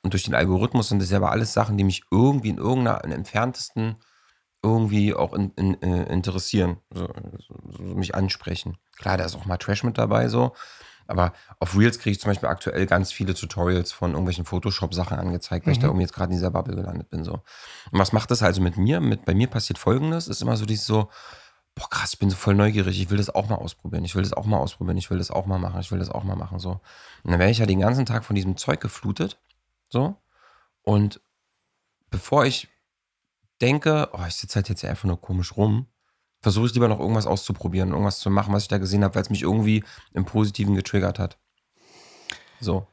Und durch den Algorithmus sind das ja aber alles Sachen, die mich irgendwie in irgendeiner in entferntesten irgendwie auch in, in, äh, interessieren, so, so, mich ansprechen. Klar, da ist auch mal Trash mit dabei, so. Aber auf Reels kriege ich zum Beispiel aktuell ganz viele Tutorials von irgendwelchen Photoshop-Sachen angezeigt, weil mhm. ich da irgendwie jetzt gerade in dieser Bubble gelandet bin. So. Und was macht das also mit mir? Mit, bei mir passiert folgendes: ist immer so dieses so, boah, krass, ich bin so voll neugierig, ich will das auch mal ausprobieren, ich will das auch mal ausprobieren, ich will das auch mal machen, ich will das auch mal machen. So. Und dann werde ich ja den ganzen Tag von diesem Zeug geflutet. So. Und bevor ich denke, oh, ich sitze halt jetzt einfach nur komisch rum, versuche ich lieber noch irgendwas auszuprobieren, irgendwas zu machen, was ich da gesehen habe, weil es mich irgendwie im Positiven getriggert hat. So.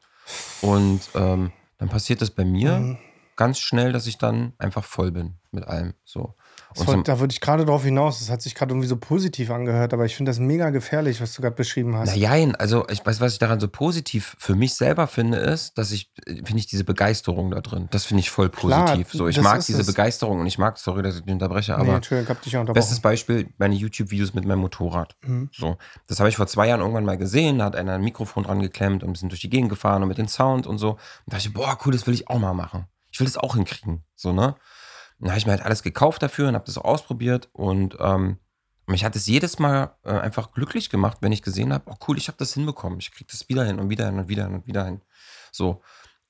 Und ähm, dann passiert das bei mir mhm. Ganz schnell, dass ich dann einfach voll bin mit allem. So. So, da würde ich gerade drauf hinaus. Das hat sich gerade irgendwie so positiv angehört, aber ich finde das mega gefährlich, was du gerade beschrieben hast. Naja, also ich weiß, was ich daran so positiv für mich selber finde, ist, dass ich, finde ich diese Begeisterung da drin. Das finde ich voll positiv. Klar, so, ich mag diese es. Begeisterung und ich mag, sorry, dass ich dich unterbreche, aber. Nee, Entschuldigung, hab dich unterbrochen. Bestes Beispiel, meine YouTube-Videos mit meinem Motorrad. Mhm. So. Das habe ich vor zwei Jahren irgendwann mal gesehen, da hat einer ein Mikrofon dran geklemmt und sind durch die Gegend gefahren und mit dem Sound und so. Und da dachte ich, boah, cool, das will ich auch mal machen. Ich will das auch hinkriegen. So, ne? dann habe ich mir halt alles gekauft dafür und habe das auch ausprobiert. Und ähm, mich hat es jedes Mal äh, einfach glücklich gemacht, wenn ich gesehen habe, oh cool, ich habe das hinbekommen. Ich kriege das wieder hin und wieder hin und wieder hin und wieder hin. So.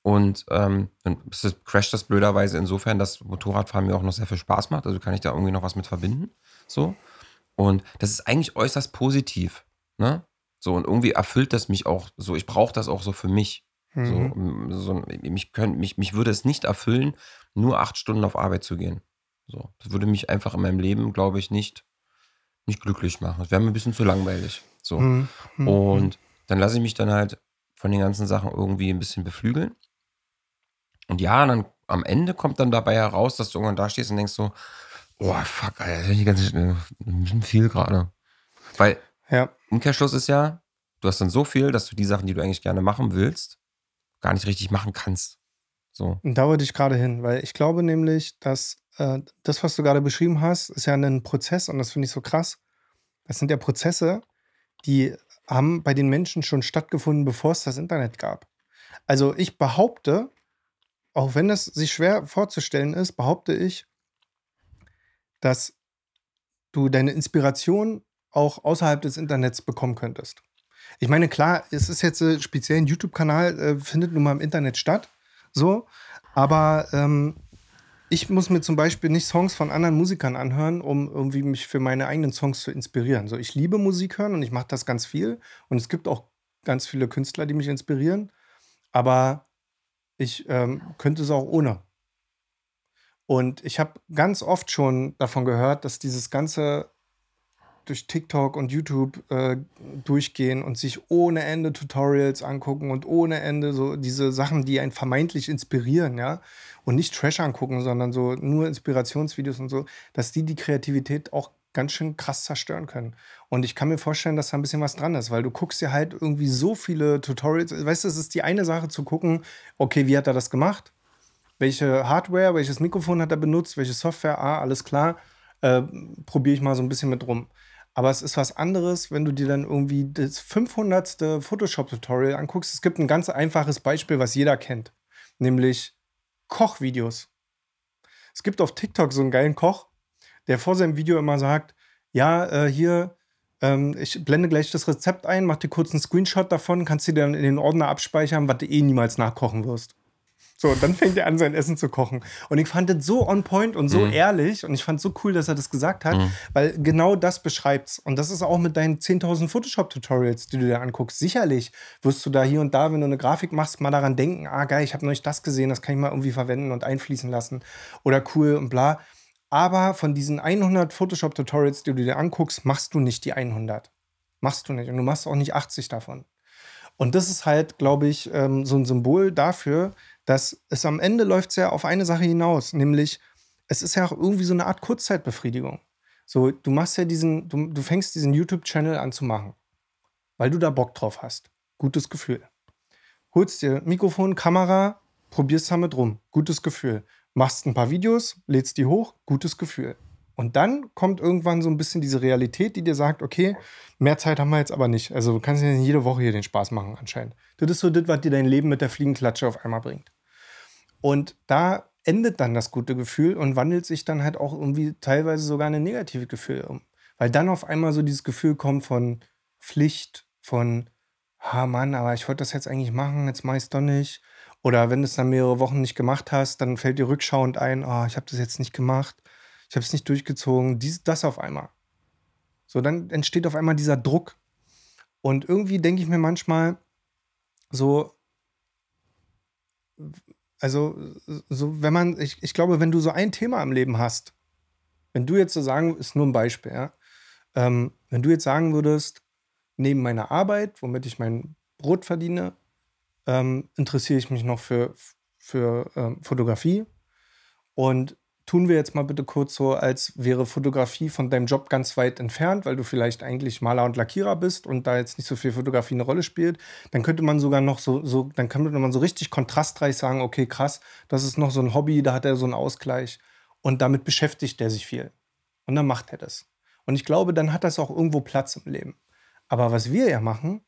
Und ähm, dann crasht das blöderweise insofern, dass Motorradfahren mir auch noch sehr viel Spaß macht. Also kann ich da irgendwie noch was mit verbinden. So. Und das ist eigentlich äußerst positiv. Ne? So, und irgendwie erfüllt das mich auch so. Ich brauche das auch so für mich. Mhm. So, so, mich, könnt, mich, mich würde es nicht erfüllen, nur acht Stunden auf Arbeit zu gehen. So, das würde mich einfach in meinem Leben, glaube ich, nicht, nicht glücklich machen. Das wäre mir ein bisschen zu langweilig. So. Hm, hm, Und dann lasse ich mich dann halt von den ganzen Sachen irgendwie ein bisschen beflügeln. Und ja, dann am Ende kommt dann dabei heraus, dass du irgendwann da stehst und denkst so, oh fuck, Alter, das ist die ganze ein bisschen viel gerade. Weil Ja. Umkehrschluss ist ja, du hast dann so viel, dass du die Sachen, die du eigentlich gerne machen willst, gar nicht richtig machen kannst. So. Und da wollte ich gerade hin, weil ich glaube nämlich, dass äh, das, was du gerade beschrieben hast, ist ja ein Prozess und das finde ich so krass. Das sind ja Prozesse, die haben bei den Menschen schon stattgefunden, bevor es das Internet gab. Also ich behaupte, auch wenn es sich schwer vorzustellen ist, behaupte ich, dass du deine Inspiration auch außerhalb des Internets bekommen könntest. Ich meine, klar, es ist jetzt äh, speziell ein YouTube-Kanal, äh, findet nun mal im Internet statt, so, aber ähm, ich muss mir zum Beispiel nicht Songs von anderen Musikern anhören, um irgendwie mich für meine eigenen Songs zu inspirieren. So, ich liebe Musik hören und ich mache das ganz viel. Und es gibt auch ganz viele Künstler, die mich inspirieren. Aber ich ähm, könnte es auch ohne. Und ich habe ganz oft schon davon gehört, dass dieses ganze durch TikTok und YouTube äh, durchgehen und sich ohne Ende Tutorials angucken und ohne Ende so diese Sachen, die einen vermeintlich inspirieren, ja, und nicht Trash angucken, sondern so nur Inspirationsvideos und so, dass die die Kreativität auch ganz schön krass zerstören können. Und ich kann mir vorstellen, dass da ein bisschen was dran ist, weil du guckst dir halt irgendwie so viele Tutorials, weißt du, es ist die eine Sache zu gucken, okay, wie hat er das gemacht? Welche Hardware, welches Mikrofon hat er benutzt, welche Software, ah, alles klar, äh, probiere ich mal so ein bisschen mit rum. Aber es ist was anderes, wenn du dir dann irgendwie das 500. Photoshop-Tutorial anguckst. Es gibt ein ganz einfaches Beispiel, was jeder kennt, nämlich Kochvideos. Es gibt auf TikTok so einen geilen Koch, der vor seinem Video immer sagt, ja, äh, hier, ähm, ich blende gleich das Rezept ein, mach dir kurz einen Screenshot davon, kannst du dir dann in den Ordner abspeichern, was du eh niemals nachkochen wirst. So, und dann fängt er an, sein Essen zu kochen. Und ich fand das so on point und so Mhm. ehrlich und ich fand es so cool, dass er das gesagt hat, Mhm. weil genau das beschreibt's. Und das ist auch mit deinen 10.000 Photoshop-Tutorials, die du dir anguckst. Sicherlich wirst du da hier und da, wenn du eine Grafik machst, mal daran denken, ah geil, ich habe neulich das gesehen, das kann ich mal irgendwie verwenden und einfließen lassen. Oder cool und bla. Aber von diesen 100 Photoshop-Tutorials, die du dir anguckst, machst du nicht die 100. Machst du nicht. Und du machst auch nicht 80 davon. Und das ist halt, glaube ich, ähm, so ein Symbol dafür, dass es am Ende läuft ja auf eine Sache hinaus, nämlich es ist ja auch irgendwie so eine Art Kurzzeitbefriedigung. So, du machst ja diesen, du, du fängst diesen YouTube-Channel an zu machen, weil du da Bock drauf hast. Gutes Gefühl. Holst dir Mikrofon, Kamera, probierst damit rum. Gutes Gefühl. Machst ein paar Videos, lädst die hoch, gutes Gefühl. Und dann kommt irgendwann so ein bisschen diese Realität, die dir sagt, okay, mehr Zeit haben wir jetzt aber nicht. Also du kannst ja nicht jede Woche hier den Spaß machen anscheinend. Das ist so das, was dir dein Leben mit der Fliegenklatsche auf einmal bringt. Und da endet dann das gute Gefühl und wandelt sich dann halt auch irgendwie teilweise sogar in ein negatives Gefühl um. Weil dann auf einmal so dieses Gefühl kommt von Pflicht, von, ah Mann, aber ich wollte das jetzt eigentlich machen, jetzt mach ich es doch nicht. Oder wenn du es dann mehrere Wochen nicht gemacht hast, dann fällt dir rückschauend ein, oh, ich habe das jetzt nicht gemacht, ich habe es nicht durchgezogen, dies, das auf einmal. So, dann entsteht auf einmal dieser Druck. Und irgendwie denke ich mir manchmal so, also, so, wenn man, ich, ich glaube, wenn du so ein Thema im Leben hast, wenn du jetzt so sagen, ist nur ein Beispiel, ja, ähm, wenn du jetzt sagen würdest, neben meiner Arbeit, womit ich mein Brot verdiene, ähm, interessiere ich mich noch für, für ähm, Fotografie. Und tun wir jetzt mal bitte kurz so, als wäre Fotografie von deinem Job ganz weit entfernt, weil du vielleicht eigentlich Maler und Lackierer bist und da jetzt nicht so viel Fotografie eine Rolle spielt, dann könnte man sogar noch so, so dann könnte man so richtig kontrastreich sagen, okay, krass, das ist noch so ein Hobby, da hat er so einen Ausgleich und damit beschäftigt er sich viel. Und dann macht er das. Und ich glaube, dann hat das auch irgendwo Platz im Leben. Aber was wir ja machen,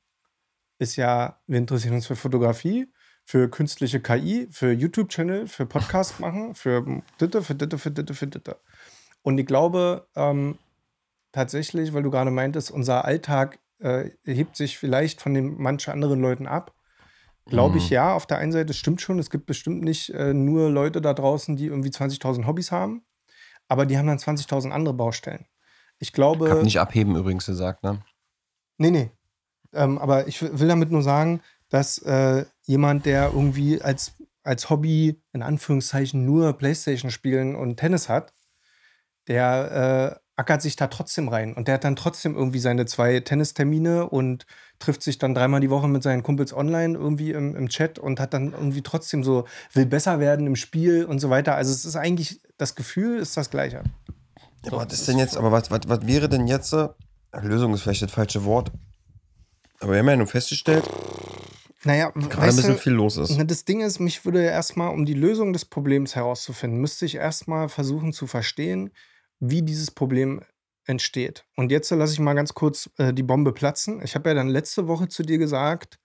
ist ja, wir interessieren uns für Fotografie, für künstliche KI, für YouTube-Channel, für Podcast machen, für Ditte, für Ditte, für Ditte, für Ditte. Und ich glaube ähm, tatsächlich, weil du gerade meintest, unser Alltag äh, hebt sich vielleicht von den manchen anderen Leuten ab. Glaube ich Mhm. ja, auf der einen Seite stimmt schon, es gibt bestimmt nicht äh, nur Leute da draußen, die irgendwie 20.000 Hobbys haben, aber die haben dann 20.000 andere Baustellen. Ich glaube. Ich nicht abheben übrigens gesagt, ne? Nee, nee. Ähm, aber ich will damit nur sagen, dass äh, jemand, der irgendwie als, als Hobby in Anführungszeichen nur Playstation spielen und Tennis hat, der ackert sich da trotzdem rein. Und der hat dann trotzdem irgendwie seine zwei Tennistermine und trifft sich dann dreimal die Woche mit seinen Kumpels online irgendwie im, im Chat und hat dann irgendwie trotzdem so, will besser werden im Spiel und so weiter. Also es ist eigentlich, das Gefühl ist das gleiche. Ja, so, was ist denn jetzt, aber was, was, was wäre denn jetzt, äh, Lösung ist vielleicht das falsche Wort, aber wir haben ja nun festgestellt, naja, gerade ein bisschen viel los ist. Das Ding ist, mich würde erstmal, um die Lösung des Problems herauszufinden, müsste ich erstmal versuchen zu verstehen, wie dieses Problem entsteht. Und jetzt lasse ich mal ganz kurz äh, die Bombe platzen. Ich habe ja dann letzte Woche zu dir gesagt,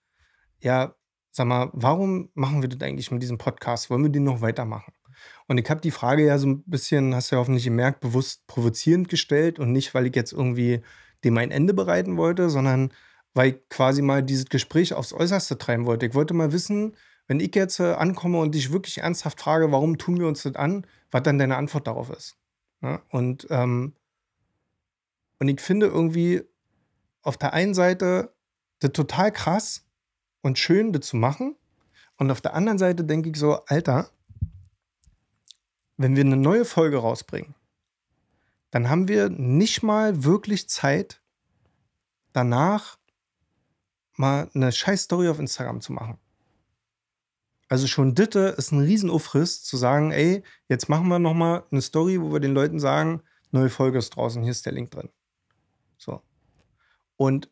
ja, sag mal, warum machen wir das eigentlich mit diesem Podcast? Wollen wir den noch weitermachen? Und ich habe die Frage ja so ein bisschen, hast du ja hoffentlich gemerkt, bewusst provozierend gestellt und nicht, weil ich jetzt irgendwie dem ein Ende bereiten wollte, sondern weil ich quasi mal dieses Gespräch aufs Äußerste treiben wollte. Ich wollte mal wissen, wenn ich jetzt äh, ankomme und dich wirklich ernsthaft frage, warum tun wir uns das an, was dann deine Antwort darauf ist. Ne? Und, ähm, und ich finde irgendwie auf der einen Seite das total krass und schön, das zu machen. Und auf der anderen Seite denke ich so, Alter, wenn wir eine neue Folge rausbringen, dann haben wir nicht mal wirklich Zeit, danach mal eine scheiß Story auf Instagram zu machen. Also schon Ditte ist ein Riesenaufriss, zu sagen, ey, jetzt machen wir nochmal eine Story, wo wir den Leuten sagen, neue Folge ist draußen, hier ist der Link drin. So. Und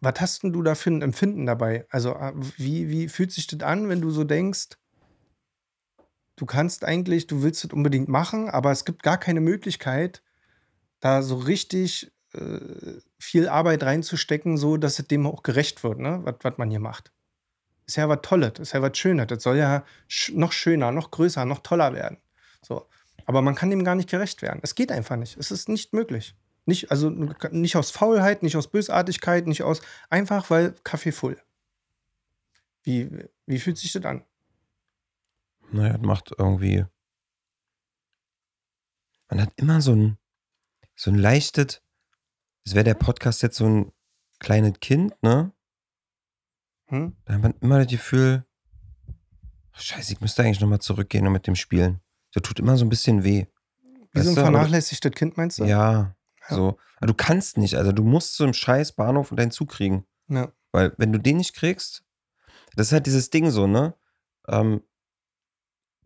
was hast denn du da für ein Empfinden dabei? Also, äh, wie, wie fühlt sich das an, wenn du so denkst, du kannst eigentlich, du willst es unbedingt machen, aber es gibt gar keine Möglichkeit, da so richtig viel Arbeit reinzustecken, so dass es dem auch gerecht wird, ne? was man hier macht ist ja was Tolles, ist ja was Schönes. Das soll ja noch schöner, noch größer, noch toller werden. So. Aber man kann dem gar nicht gerecht werden. Es geht einfach nicht. Es ist nicht möglich. Nicht, also nicht aus Faulheit, nicht aus Bösartigkeit, nicht aus. Einfach weil Kaffee voll. Wie, wie fühlt sich das an? Naja, das macht irgendwie. Man hat immer so ein, so ein leichtes. Es wäre der Podcast jetzt so ein kleines Kind, ne? Hm? Da hat man immer das Gefühl, scheiße, ich müsste eigentlich nochmal zurückgehen und mit dem spielen. Das tut immer so ein bisschen weh. Wie so ein vernachlässigtes Kind, meinst du? Ja, ja. so. Aber du kannst nicht, also du musst zu einem scheiß Bahnhof und deinen Zug kriegen. Ja. Weil wenn du den nicht kriegst, das ist halt dieses Ding so, ne? Ähm,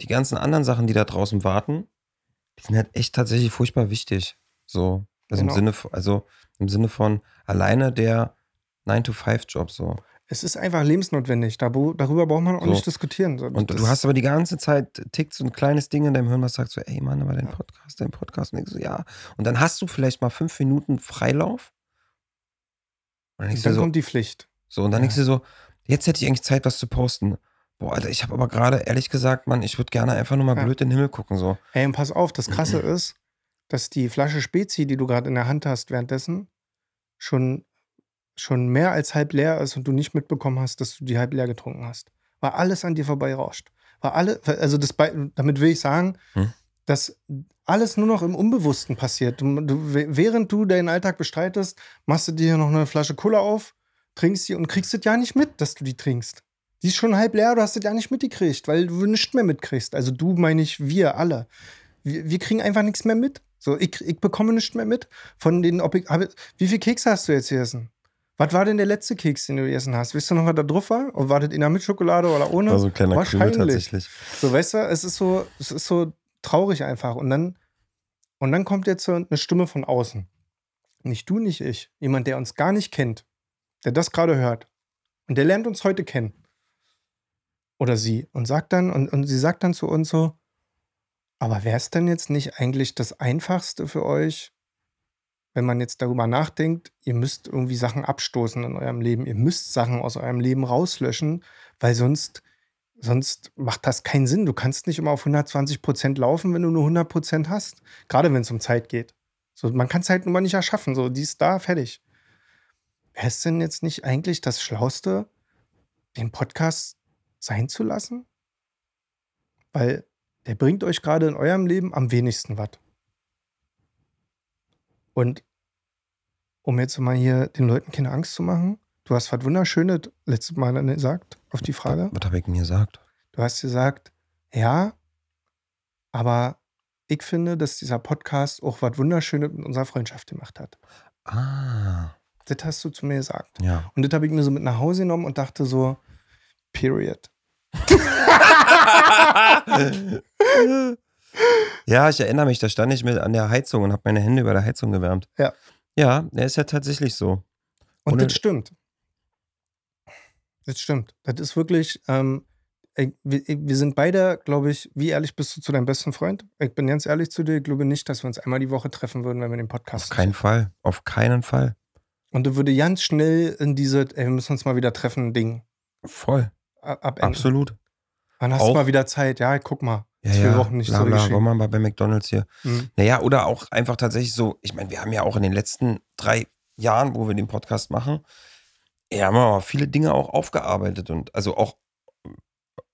die ganzen anderen Sachen, die da draußen warten, die sind halt echt tatsächlich furchtbar wichtig. So. Also genau. im Sinne von, also im Sinne von alleine der 9-to-5-Job so. Es ist einfach lebensnotwendig. darüber braucht man auch so. nicht diskutieren. So, und du hast aber die ganze Zeit tickt so ein kleines Ding in deinem Hirn, was sagt so, ey Mann, aber dein ja. Podcast, dein Podcast. Und ich so, ja. Und dann hast du vielleicht mal fünf Minuten Freilauf. Und dann, und dann so, kommt die Pflicht. So, und dann ja. denkst du so, jetzt hätte ich eigentlich Zeit, was zu posten. Boah, Alter, ich habe aber gerade ehrlich gesagt, Mann, ich würde gerne einfach nur mal ja. blöd in den Himmel gucken. So. Ey, und pass auf, das Krasse ist, dass die Flasche Spezi, die du gerade in der Hand hast, währenddessen schon schon mehr als halb leer ist und du nicht mitbekommen hast, dass du die halb leer getrunken hast. Weil alles an dir vorbei rauscht. War alle, also das, damit will ich sagen, hm? dass alles nur noch im Unbewussten passiert. Du, du, während du deinen Alltag bestreitest, machst du dir noch eine Flasche Cola auf, trinkst sie und kriegst es ja nicht mit, dass du die trinkst. Die ist schon halb leer, du hast es ja nicht mitgekriegt, weil du nichts mehr mitkriegst. Also du meine ich, wir alle. Wir, wir kriegen einfach nichts mehr mit. So, ich, ich bekomme nichts mehr mit von den, ob ich, wie viel Kekse hast du jetzt gegessen? Was war denn der letzte Keks, den du gegessen hast? Wisst du noch, was da drauf war? Und war das in der mit Schokolade oder ohne? War so ein kleiner Wahrscheinlich. Krümel tatsächlich. So, weißt du, es ist so, es ist so traurig einfach. Und dann, und dann kommt jetzt so eine Stimme von außen. Nicht du, nicht ich. Jemand, der uns gar nicht kennt, der das gerade hört. Und der lernt uns heute kennen. Oder sie. Und sagt dann, und, und sie sagt dann zu uns so, aber wäre es denn jetzt nicht eigentlich das Einfachste für euch, wenn man jetzt darüber nachdenkt, ihr müsst irgendwie Sachen abstoßen in eurem Leben, ihr müsst Sachen aus eurem Leben rauslöschen, weil sonst, sonst macht das keinen Sinn. Du kannst nicht immer auf 120 Prozent laufen, wenn du nur 100 Prozent hast. Gerade wenn es um Zeit geht. So, man kann es halt nun mal nicht erschaffen. So, die ist da, fertig. Wäre es denn jetzt nicht eigentlich das Schlauste, den Podcast sein zu lassen? Weil der bringt euch gerade in eurem Leben am wenigsten was. Und um jetzt mal hier den Leuten keine Angst zu machen, du hast was Wunderschönes letztes Mal gesagt auf die Frage. Was, habe ich denn gesagt? Du hast gesagt, ja, aber ich finde, dass dieser Podcast auch was Wunderschönes mit unserer Freundschaft gemacht hat. Ah, Das hast du zu mir gesagt. ja. Und das habe ich mir so mit nach Hause genommen und dachte so, period. Ja, ich erinnere mich, da stand ich mit an der Heizung und habe meine Hände über der Heizung gewärmt. Ja. Ja, der ist ja tatsächlich so. Und Ohne- das stimmt. Das stimmt. Das ist wirklich, ähm, ey, wir, wir sind beide, glaube ich, wie ehrlich bist du zu deinem besten Freund? Ich bin ganz ehrlich zu dir, ich glaube nicht, dass wir uns einmal die Woche treffen würden, wenn wir den Podcast Auf keinen Fall. Auf keinen Fall. Und du würde ganz schnell in diese, ey, wir müssen uns mal wieder treffen, Ding Voll. a- abenden. Absolut. Wann hast du Auch- mal wieder Zeit? Ja, guck mal. Ja, ja. Wochen nicht bla, so geschehen. Wollen wir mal bei McDonalds hier. Mhm. Naja, oder auch einfach tatsächlich so, ich meine, wir haben ja auch in den letzten drei Jahren, wo wir den Podcast machen, ja, haben wir viele Dinge auch aufgearbeitet und also auch,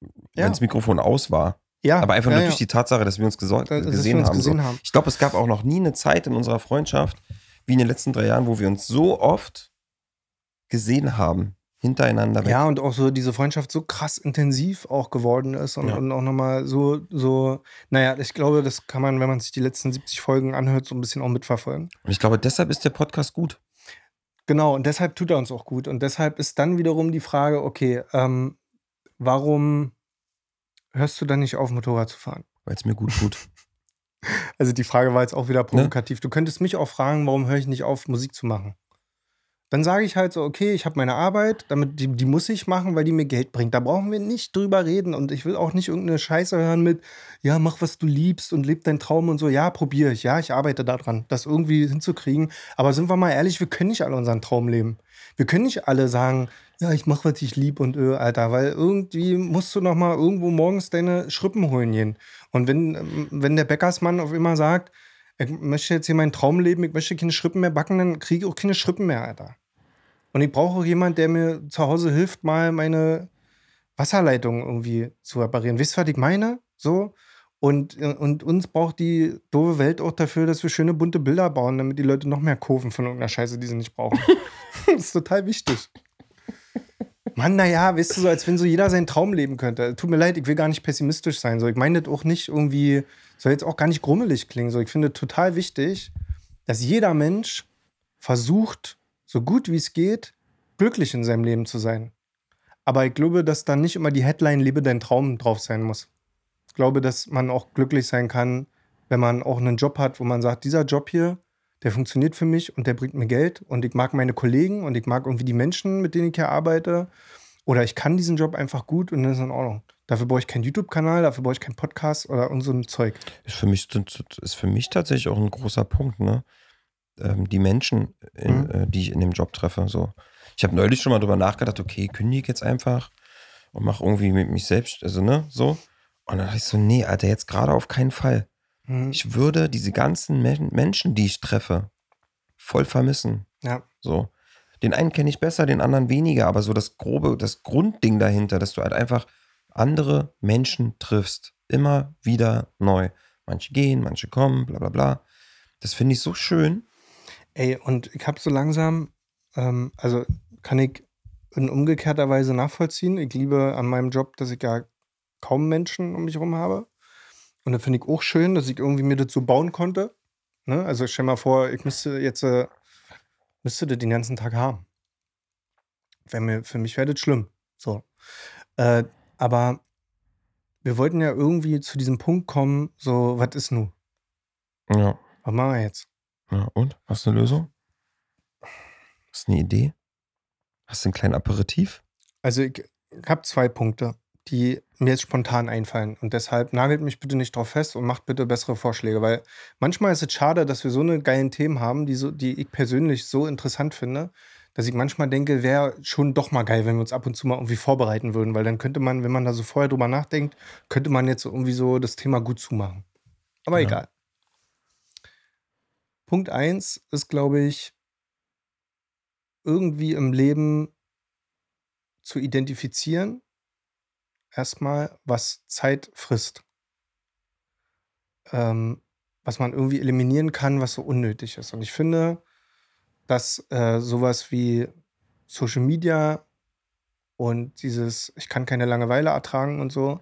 Ja. wenn das Mikrofon aus war. Ja, Aber einfach ja, nur durch die Tatsache, dass wir uns gesorgt, Dass wir gesehen, uns haben, gesehen so. haben. Ich glaube, es gab auch noch nie eine Zeit in unserer Freundschaft, wie in den letzten drei Jahren, wo wir uns so oft gesehen haben, hintereinander weg. Ja, und auch so diese Freundschaft so krass intensiv auch geworden ist und, Ja. und auch nochmal so, so, naja, ich glaube, das kann man, wenn man sich die letzten 70 Folgen anhört, so ein bisschen auch mitverfolgen. Und ich glaube, deshalb ist der Podcast gut. Genau, und deshalb tut er uns auch gut. Und deshalb ist dann wiederum die Frage, okay, ähm, warum hörst du dann nicht auf, Motorrad zu fahren? Weil es mir gut tut. Also die Frage war jetzt auch Ne? wieder provokativ. Du könntest mich auch fragen, warum höre ich nicht auf, Musik zu machen? Dann sage ich halt so, okay, ich habe meine Arbeit, damit die, die muss ich machen, weil die mir Geld bringt. Da brauchen wir nicht drüber reden. Und ich will auch nicht irgendeine Scheiße hören mit, ja, mach, was du liebst und leb deinen Traum und so. Ja, probiere ich. Ja, ich arbeite daran, das irgendwie hinzukriegen. Aber sind wir mal ehrlich, wir können nicht alle unseren Traum leben. Wir können nicht alle sagen, ja, ich mach, was ich lieb und öh, Alter, weil irgendwie musst du noch mal irgendwo morgens deine Schrippen holen gehen. Und wenn, ähm, wenn der Bäckersmann auf immer sagt, ich möchte jetzt hier meinen Traum leben, ich möchte keine Schrippen mehr backen, dann kriege ich auch keine Schrippen mehr, Alter. Und ich brauche auch jemand, der mir zu Hause hilft, mal meine Wasserleitung irgendwie zu reparieren. Wisst ihr, was ich meine? So. Und, und uns braucht die doofe Welt auch dafür, dass wir schöne bunte Bilder bauen, damit die Leute noch mehr kaufen von irgendeiner Scheiße, die sie nicht brauchen. das ist total wichtig. Mann, naja, weißt du, so als wenn so jeder seinen Traum leben könnte. Tut mir leid, ich will gar nicht pessimistisch sein. So, ich meine das auch nicht irgendwie, soll jetzt auch gar nicht grummelig klingen. So, ich finde total wichtig, dass jeder Mensch versucht, so gut wie es geht, glücklich in seinem Leben zu sein. Aber ich glaube, dass da nicht immer die Headline Lebe dein Traum drauf sein muss. Ich glaube, dass man auch glücklich sein kann, wenn man auch einen Job hat, wo man sagt, dieser Job hier, der funktioniert für mich und der bringt mir Geld und ich mag meine Kollegen und ich mag irgendwie die Menschen, mit denen ich hier arbeite. Oder ich kann diesen Job einfach gut und das ist in Ordnung. Dafür brauche ich keinen YouTube-Kanal, dafür brauche ich keinen Podcast oder irgend so ein Zeug. Ist für mich, ist für mich tatsächlich auch ein großer Punkt, ne? Ähm, die Menschen, in, Mhm. äh, die ich in dem Job treffe. So. Ich habe neulich schon mal drüber nachgedacht, okay, kündige ich jetzt einfach und mache irgendwie mit mich selbst, also ne, so. Und dann dachte ich so, nee, Alter, jetzt gerade auf keinen Fall. Mhm. Ich würde diese ganzen Men Menschen, die ich treffe, voll vermissen. Ja. So. Den einen kenne ich besser, den anderen weniger, aber so das grobe, das Grundding dahinter, dass du halt einfach andere Menschen triffst. Immer wieder neu. Manche gehen, manche kommen, bla bla bla. Das finde ich so schön. Ey, und ich habe so langsam, ähm, also kann ich in umgekehrter Weise nachvollziehen. Ich liebe an meinem Job, dass ich ja kaum Menschen um mich herum habe. Und da finde ich auch schön, dass ich irgendwie mir so bauen konnte. Ne? Also stell mal vor, ich müsste jetzt, äh, müsste das den ganzen Tag haben. Wär mir, für mich wäre das schlimm. So. Äh, aber wir wollten ja irgendwie zu diesem Punkt kommen, so, was ist nun? Ja. Was machen wir jetzt? ja. Und? Hast du eine Lösung? Hast du eine Idee? Hast du einen kleinen Aperitif? Also ich habe zwei Punkte, die mir jetzt spontan einfallen. Und deshalb nagelt mich bitte nicht drauf fest und macht bitte bessere Vorschläge, weil manchmal ist es schade, dass wir so eine geilen Themen haben, die, so, die ich persönlich so interessant finde, dass ich manchmal denke, wäre schon doch mal geil, wenn wir uns ab und zu mal irgendwie vorbereiten würden, weil dann könnte man, wenn man da so vorher drüber nachdenkt, könnte man jetzt irgendwie so das Thema gut zumachen. Aber Ja. egal. Punkt eins ist, glaube ich, irgendwie im Leben zu identifizieren, erstmal, was Zeit frisst. Ähm, was man irgendwie eliminieren kann, was so unnötig ist. Und ich finde, dass äh, sowas wie Social Media und dieses, ich kann keine Langeweile ertragen und so,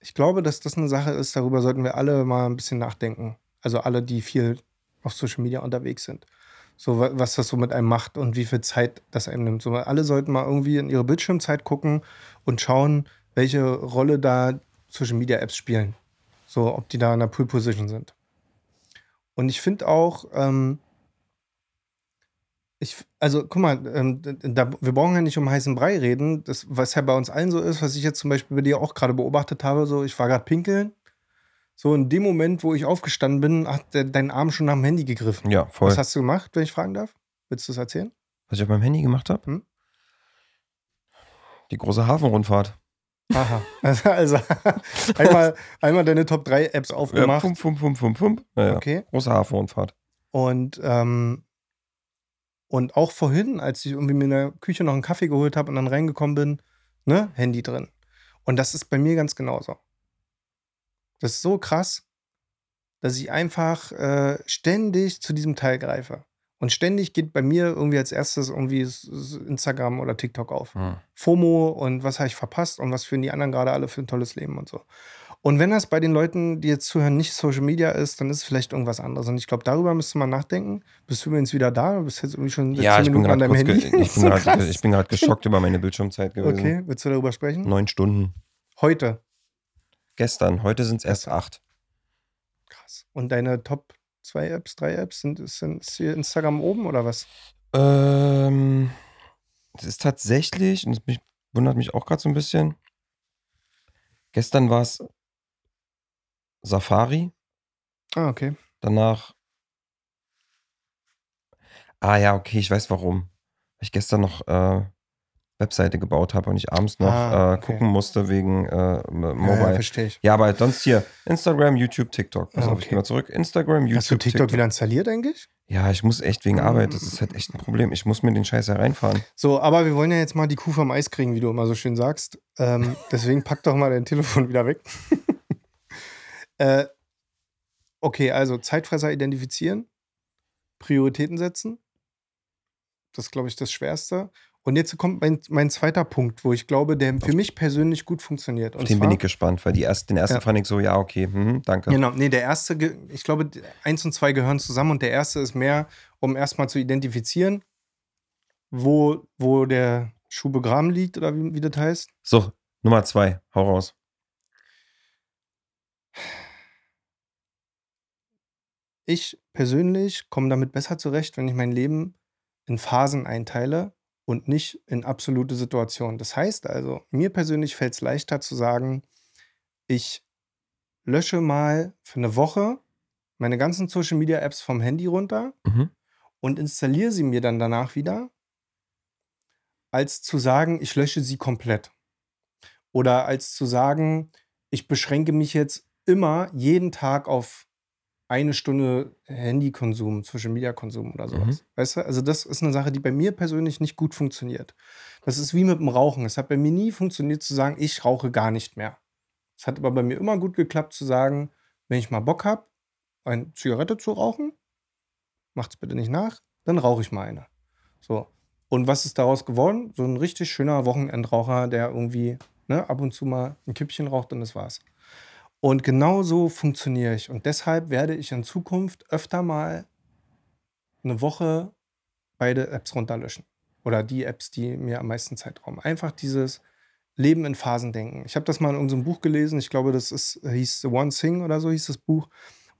ich glaube, dass das eine Sache ist, darüber sollten wir alle mal ein bisschen nachdenken. Also alle, die viel auf Social Media unterwegs sind. So, was das so mit einem macht und wie viel Zeit das einem nimmt. So, alle sollten mal irgendwie in ihre Bildschirmzeit gucken und schauen, welche Rolle da Social Media Apps spielen. So, ob die da in der Pool Position sind. Und ich finde auch, ähm, ich, also guck mal, ähm, da, wir brauchen ja nicht um heißen Brei reden. Das, was ja bei uns allen so ist, was ich jetzt zum Beispiel bei dir auch gerade beobachtet habe, so ich war gerade pinkeln. So in dem Moment, wo ich aufgestanden bin, hat der, dein Arm schon nach dem Handy gegriffen. Ja, voll. Was hast du gemacht, wenn ich fragen darf? Willst du das erzählen? Was ich auf meinem Handy gemacht habe? Hm? Die große Hafenrundfahrt. Aha. Also, also einmal, einmal deine Top 3 Apps aufgemacht. Ja, fum, fum, fum, fum, fum. Ja, ja. Okay. Große Hafenrundfahrt. Und, ähm, und auch vorhin, als ich irgendwie mir in der Küche noch einen Kaffee geholt habe und dann reingekommen bin, ne, Handy drin. Und das ist bei mir ganz genauso. Das ist so krass, dass ich einfach äh, ständig zu diesem Teil greife. Und ständig geht bei mir irgendwie als erstes irgendwie Instagram oder TikTok auf. Hm. FOMO und was habe ich verpasst und was führen die anderen gerade alle für ein tolles Leben und so. Und wenn das bei den Leuten, die jetzt zuhören, nicht Social Media ist, dann ist es vielleicht irgendwas anderes. Und ich glaube, darüber müsste man nachdenken. Bist du übrigens wieder da? Du bist jetzt irgendwie schon Ja, zehn ich bin Minuten an gerade deinem Handy. ich bin So grad, ich bin gerade geschockt über meine Bildschirmzeit gewesen. Okay, willst du darüber sprechen? Neun Stunden. Heute. Gestern. Heute sind es erst acht. Krass. Und deine Top 2 Apps, 3 Apps, sind, denn- ist hier Instagram oben oder was? Ähm, es ist tatsächlich, und das mich, wundert mich auch gerade so ein bisschen. Gestern war es Safari, Ah, okay. danach. Ah ja, okay, ich weiß warum. Weil ich gestern noch äh, Webseite gebaut habe und ich abends noch Ah, äh, okay. gucken musste wegen äh, M- Ja, ja, Mobile. verstehe ich. Ja, aber sonst hier Instagram, YouTube, TikTok. Pass Ah, auf, ich okay. gehe mal zurück. Instagram, YouTube, Hast du TikTok wieder installiert eigentlich? Ja, ich muss echt wegen Arbeit. Das ist halt echt ein Problem. Ich muss mir den Scheiß hereinfahren. So, aber wir wollen ja jetzt mal die Kuh vom Eis kriegen, wie du immer so schön sagst. Ähm, deswegen pack doch mal dein Telefon wieder weg. äh, okay, also Zeitfresser identifizieren, Prioritäten setzen. Das ist, glaube ich, das Schwerste. Und jetzt kommt mein, mein zweiter Punkt, wo ich glaube, der für mich persönlich gut funktioniert. Auf Und den bin zwar- ich gespannt, weil die erst, den ersten Ja. fand ich so, ja, okay, mhm, danke. Genau, nee, der erste, ich glaube, eins und zwei gehören zusammen und der erste ist mehr, um erstmal zu identifizieren, wo, wo der Schuh begraben liegt oder wie, wie das heißt. So, Nummer zwei, hau raus. Ich persönlich komme damit besser zurecht, wenn ich mein Leben in Phasen einteile und nicht in absolute Situationen. Das heißt also, mir persönlich fällt es leichter zu sagen, ich lösche mal für eine Woche meine ganzen Social Media Apps vom Handy runter Mhm. und installiere sie mir dann danach wieder, als zu sagen, ich lösche sie komplett. Oder als zu sagen, ich beschränke mich jetzt immer jeden Tag auf eine Stunde Handykonsum, Social Media Konsum oder sowas. Weißt du? Also das ist eine Sache, die bei mir persönlich nicht gut funktioniert. Das ist wie mit dem Rauchen. Es hat bei mir nie funktioniert zu sagen, ich rauche gar nicht mehr. Es hat aber bei mir immer gut geklappt zu sagen, wenn ich mal Bock habe, eine Zigarette zu rauchen, macht's bitte nicht nach, dann rauche ich mal eine. So. Und was ist daraus geworden? So ein richtig schöner Wochenendraucher, der irgendwie ne, ab und zu mal ein Kippchen raucht und das war's. Und genau so funktioniere ich. Und deshalb werde ich in Zukunft öfter mal eine Woche beide Apps runterlöschen. Oder die Apps, die mir am meisten Zeit rauben. Einfach dieses Leben in Phasen denken. Ich habe das mal in unserem Buch gelesen. Ich glaube, das ist, hieß The One Thing oder so hieß das Buch,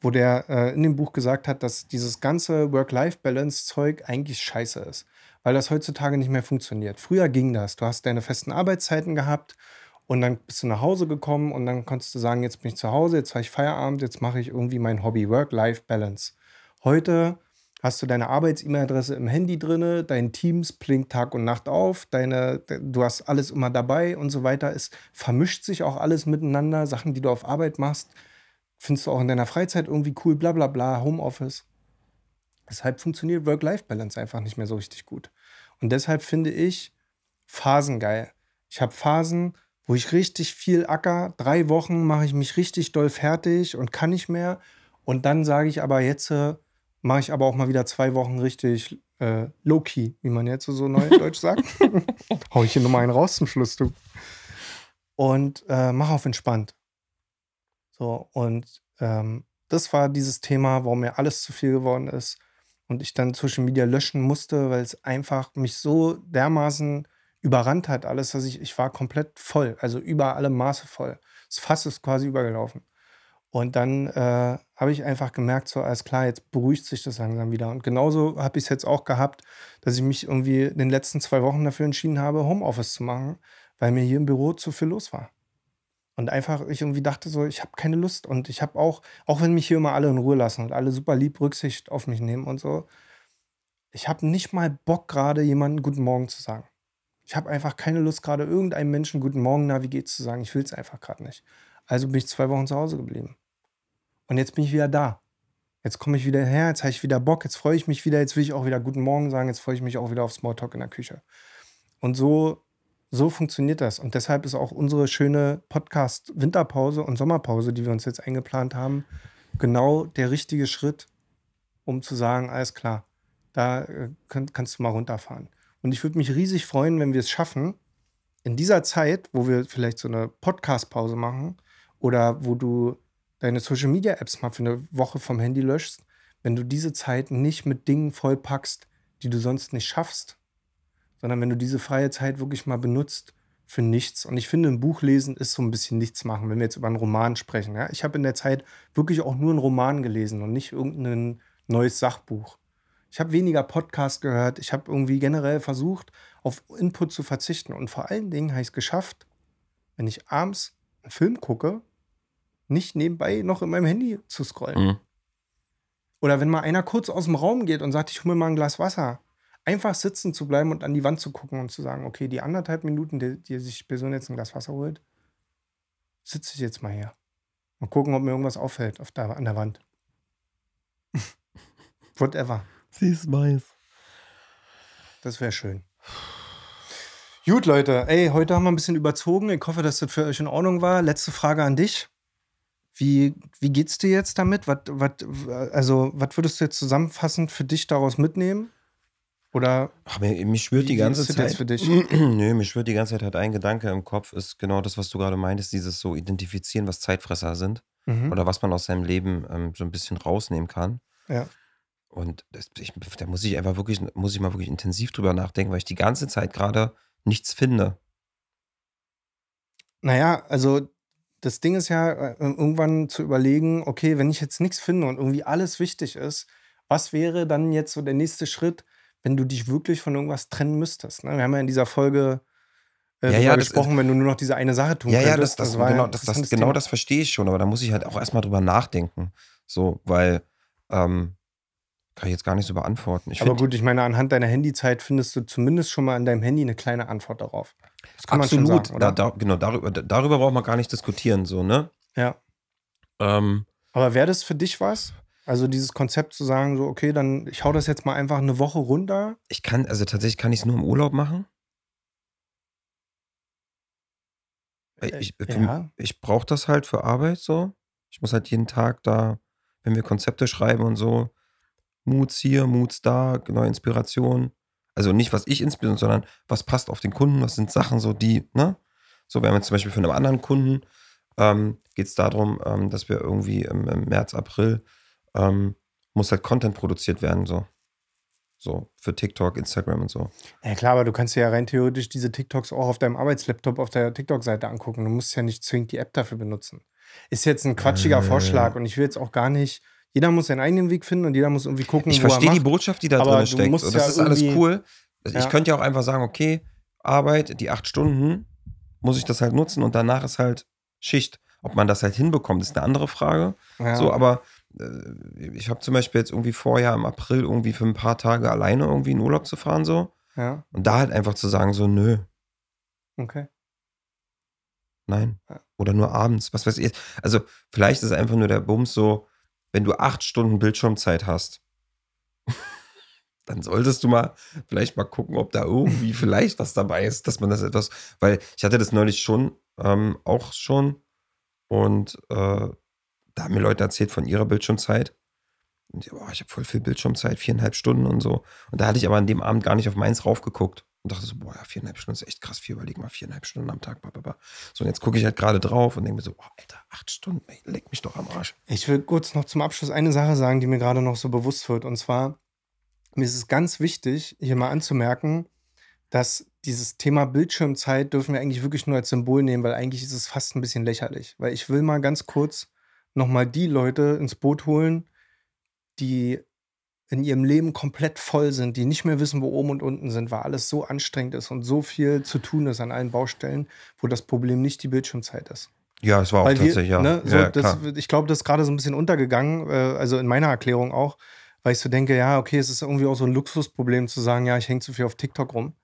wo der äh, in dem Buch gesagt hat, dass dieses ganze Work-Life-Balance-Zeug eigentlich scheiße ist. Weil das heutzutage nicht mehr funktioniert. Früher ging das. Du hast deine festen Arbeitszeiten gehabt und dann bist du nach Hause gekommen und dann konntest du sagen, jetzt bin ich zu Hause, jetzt habe ich Feierabend, jetzt mache ich irgendwie mein Hobby, Work-Life-Balance. Heute hast du deine Arbeits-E-Mail-Adresse im Handy drinne, dein Teams blinkt Tag und Nacht auf, deine, du hast alles immer dabei und so weiter. Es vermischt sich auch alles miteinander. Sachen, die du auf Arbeit machst, findest du auch in deiner Freizeit irgendwie cool, bla bla bla, Homeoffice. Deshalb funktioniert Work-Life-Balance einfach nicht mehr so richtig gut. Und deshalb finde ich Phasen geil. Ich habe Phasen, wo ich richtig viel acker. Drei Wochen mache ich mich richtig doll fertig und kann nicht mehr. Und dann sage ich aber jetzt, äh, mache ich aber auch mal wieder zwei Wochen richtig äh, low-key, wie man jetzt so neudeutsch sagt. Hau ich hier nochmal einen raus zum Schluss, du. Und äh, mach auf entspannt. So, und ähm, das war dieses Thema, warum mir alles zu viel geworden ist und ich dann Social Media löschen musste, weil es einfach mich so dermaßen überrannt hat, alles, dass ich, ich war komplett voll, also über alle Maße voll. Das Fass ist quasi übergelaufen. Und dann äh, habe ich einfach gemerkt, so alles klar, jetzt beruhigt sich das langsam wieder. Und genauso habe ich es jetzt auch gehabt, dass ich mich irgendwie in den letzten zwei Wochen dafür entschieden habe, Homeoffice zu machen, weil mir hier im Büro zu viel los war. Und einfach, ich irgendwie dachte so, ich habe keine Lust. Und ich habe auch, auch wenn mich hier immer alle in Ruhe lassen und alle super lieb Rücksicht auf mich nehmen und so, ich habe nicht mal Bock, gerade jemanden Guten Morgen zu sagen. Ich habe einfach keine Lust, gerade irgendeinem Menschen Guten Morgen, na, wie geht's zu sagen. Ich will es einfach gerade nicht. Also bin ich zwei Wochen zu Hause geblieben. Und jetzt bin ich wieder da. Jetzt komme ich wieder her, jetzt habe ich wieder Bock, jetzt freue ich mich wieder, jetzt will ich auch wieder Guten Morgen sagen, jetzt freue ich mich auch wieder auf Smalltalk in der Küche. Und so, so funktioniert das. Und deshalb ist auch unsere schöne Podcast-Winterpause und Sommerpause, die wir uns jetzt eingeplant haben, genau der richtige Schritt, um zu sagen, alles klar, da äh, kann, kannst du mal runterfahren. Und ich würde mich riesig freuen, wenn wir es schaffen, in dieser Zeit, wo wir vielleicht so eine Podcast-Pause machen oder wo du deine Social Media Apps mal für eine Woche vom Handy löschst, wenn du diese Zeit nicht mit Dingen vollpackst, die du sonst nicht schaffst, sondern wenn du diese freie Zeit wirklich mal benutzt für nichts. Und ich finde, ein Buch lesen ist so ein bisschen nichts machen, wenn wir jetzt über einen Roman sprechen. Ja? Ich habe in der Zeit wirklich auch nur einen Roman gelesen und nicht irgendein neues Sachbuch. Ich habe weniger Podcast gehört. Ich habe irgendwie generell versucht, auf Input zu verzichten. Und vor allen Dingen habe ich es geschafft, wenn ich abends einen Film gucke, nicht nebenbei noch in meinem Handy zu scrollen. Mhm. Oder wenn mal einer kurz aus dem Raum geht und sagt, ich hole mir mal ein Glas Wasser, einfach sitzen zu bleiben und an die Wand zu gucken und zu sagen, okay, die anderthalb Minuten, die, die sich die Person jetzt ein Glas Wasser holt, sitze ich jetzt mal hier. Mal gucken, ob mir irgendwas auffällt auf der, an der Wand. Whatever. Sie ist weiß. Das wäre schön. Gut, Leute. Ey, heute haben wir ein bisschen überzogen. Ich hoffe, dass das für euch in Ordnung war. Letzte Frage an dich. Wie, wie geht's dir jetzt damit? Was, was, also, was würdest du jetzt zusammenfassend für dich daraus mitnehmen? Oder Ach, mir, mich schwört die ganze Zeit. Jetzt für dich? Nö, mir schwört die ganze Zeit halt ein Gedanke im Kopf, ist genau das, was du gerade meintest, dieses so identifizieren, was Zeitfresser sind. Mhm. Oder was man aus seinem Leben ähm, so ein bisschen rausnehmen kann. Ja. Und das, ich, da muss ich einfach wirklich, muss ich mal wirklich intensiv drüber nachdenken, weil ich die ganze Zeit gerade nichts finde. Naja, also das Ding ist ja, äh, irgendwann zu überlegen, okay, wenn ich jetzt nichts finde und irgendwie alles wichtig ist, was wäre dann jetzt so der nächste Schritt, wenn du dich wirklich von irgendwas trennen müsstest? Ne? Wir haben ja in dieser Folge äh, ja, ja, gesprochen, ist, wenn du nur noch diese eine Sache tun ja, könntest. Ja, das, das, das genau, das, das, genau das verstehe ich schon, aber da muss ich halt auch erstmal drüber nachdenken. So, weil ähm, kann ich jetzt gar nicht so beantworten. Ich Aber gut, ich meine, anhand deiner Handyzeit findest du zumindest schon mal in deinem Handy eine kleine Antwort darauf. Das kann Absolut. man schon sagen, da, da, genau, darüber, darüber braucht man gar nicht diskutieren, so, ne? Ja. Ähm, Aber wäre das für dich was? Also dieses Konzept zu sagen, so, okay, dann ich hau das jetzt mal einfach eine Woche runter. Ich kann, also tatsächlich kann ich es nur im Urlaub machen. Äh, ich, ja. ich brauche das halt für Arbeit so. Ich muss halt jeden Tag da, wenn wir Konzepte schreiben und so, Moods hier, Moods da, neue Inspiration. Also nicht, was ich inspiriere, sondern was passt auf den Kunden, was sind Sachen so, die, ne? So, wir haben jetzt zum Beispiel für einen anderen Kunden, ähm, geht es darum, ähm, dass wir irgendwie im, im März, April, ähm, muss halt Content produziert werden, so. So, für TikTok, Instagram und so. Ja, klar, aber du kannst ja rein theoretisch diese TikToks auch auf deinem Arbeitslaptop auf der TikTok-Seite angucken. Du musst ja nicht zwingend die App dafür benutzen. Ist jetzt ein quatschiger äh, Vorschlag und ich will jetzt auch gar nicht jeder muss seinen eigenen Weg finden und jeder muss irgendwie gucken, ich verstehe die Botschaft, die da drin steckt. Und das ja ist alles cool. Also ja. Ich könnte ja auch einfach sagen, okay, Arbeit, die acht Stunden, muss ich das halt nutzen und danach ist halt Schicht. Ob man das halt hinbekommt, ist eine andere Frage. Ja. So, aber äh, ich habe zum Beispiel jetzt irgendwie vorher im April irgendwie für ein paar Tage alleine irgendwie in Urlaub zu fahren, so. Ja. Und da halt einfach zu sagen, so, nö. Okay. Nein. Oder nur abends, was weiß ich. Also, vielleicht ist einfach nur der Bums so, wenn du acht Stunden Bildschirmzeit hast, dann solltest du mal vielleicht mal gucken, ob da irgendwie vielleicht was dabei ist, dass man das etwas, weil ich hatte das neulich schon, ähm, auch schon und äh, da haben mir Leute erzählt von ihrer Bildschirmzeit. Und ich, boah, ich habe voll viel Bildschirmzeit, viereinhalb Stunden und so. Und da hatte ich aber an dem Abend gar nicht auf meins raufgeguckt. Und dachte so, boah, ja, viereinhalb Stunden ist echt krass viel, überleg mal, viereinhalb Stunden am Tag, bla, So, und jetzt gucke ich halt gerade drauf und denke mir so, boah, Alter, acht Stunden, ey, leg mich doch am Arsch. Ich will kurz noch zum Abschluss eine Sache sagen, die mir gerade noch so bewusst wird. Und zwar, mir ist es ganz wichtig, hier mal anzumerken, dass dieses Thema Bildschirmzeit dürfen wir eigentlich wirklich nur als Symbol nehmen, weil eigentlich ist es fast ein bisschen lächerlich. Weil ich will mal ganz kurz nochmal die Leute ins Boot holen, die in ihrem Leben komplett voll sind, die nicht mehr wissen, wo oben und unten sind, weil alles so anstrengend ist und so viel zu tun ist an allen Baustellen, wo das Problem nicht die Bildschirmzeit ist. Ja, es war auch Weil wir, tatsächlich, ja. ne, so, ja das, ich glaube, das ist gerade so ein bisschen untergegangen, äh, also in meiner Erklärung auch, weil ich so denke, ja, okay, es ist irgendwie auch so ein Luxusproblem zu sagen, ja, ich hänge zu viel auf TikTok rum.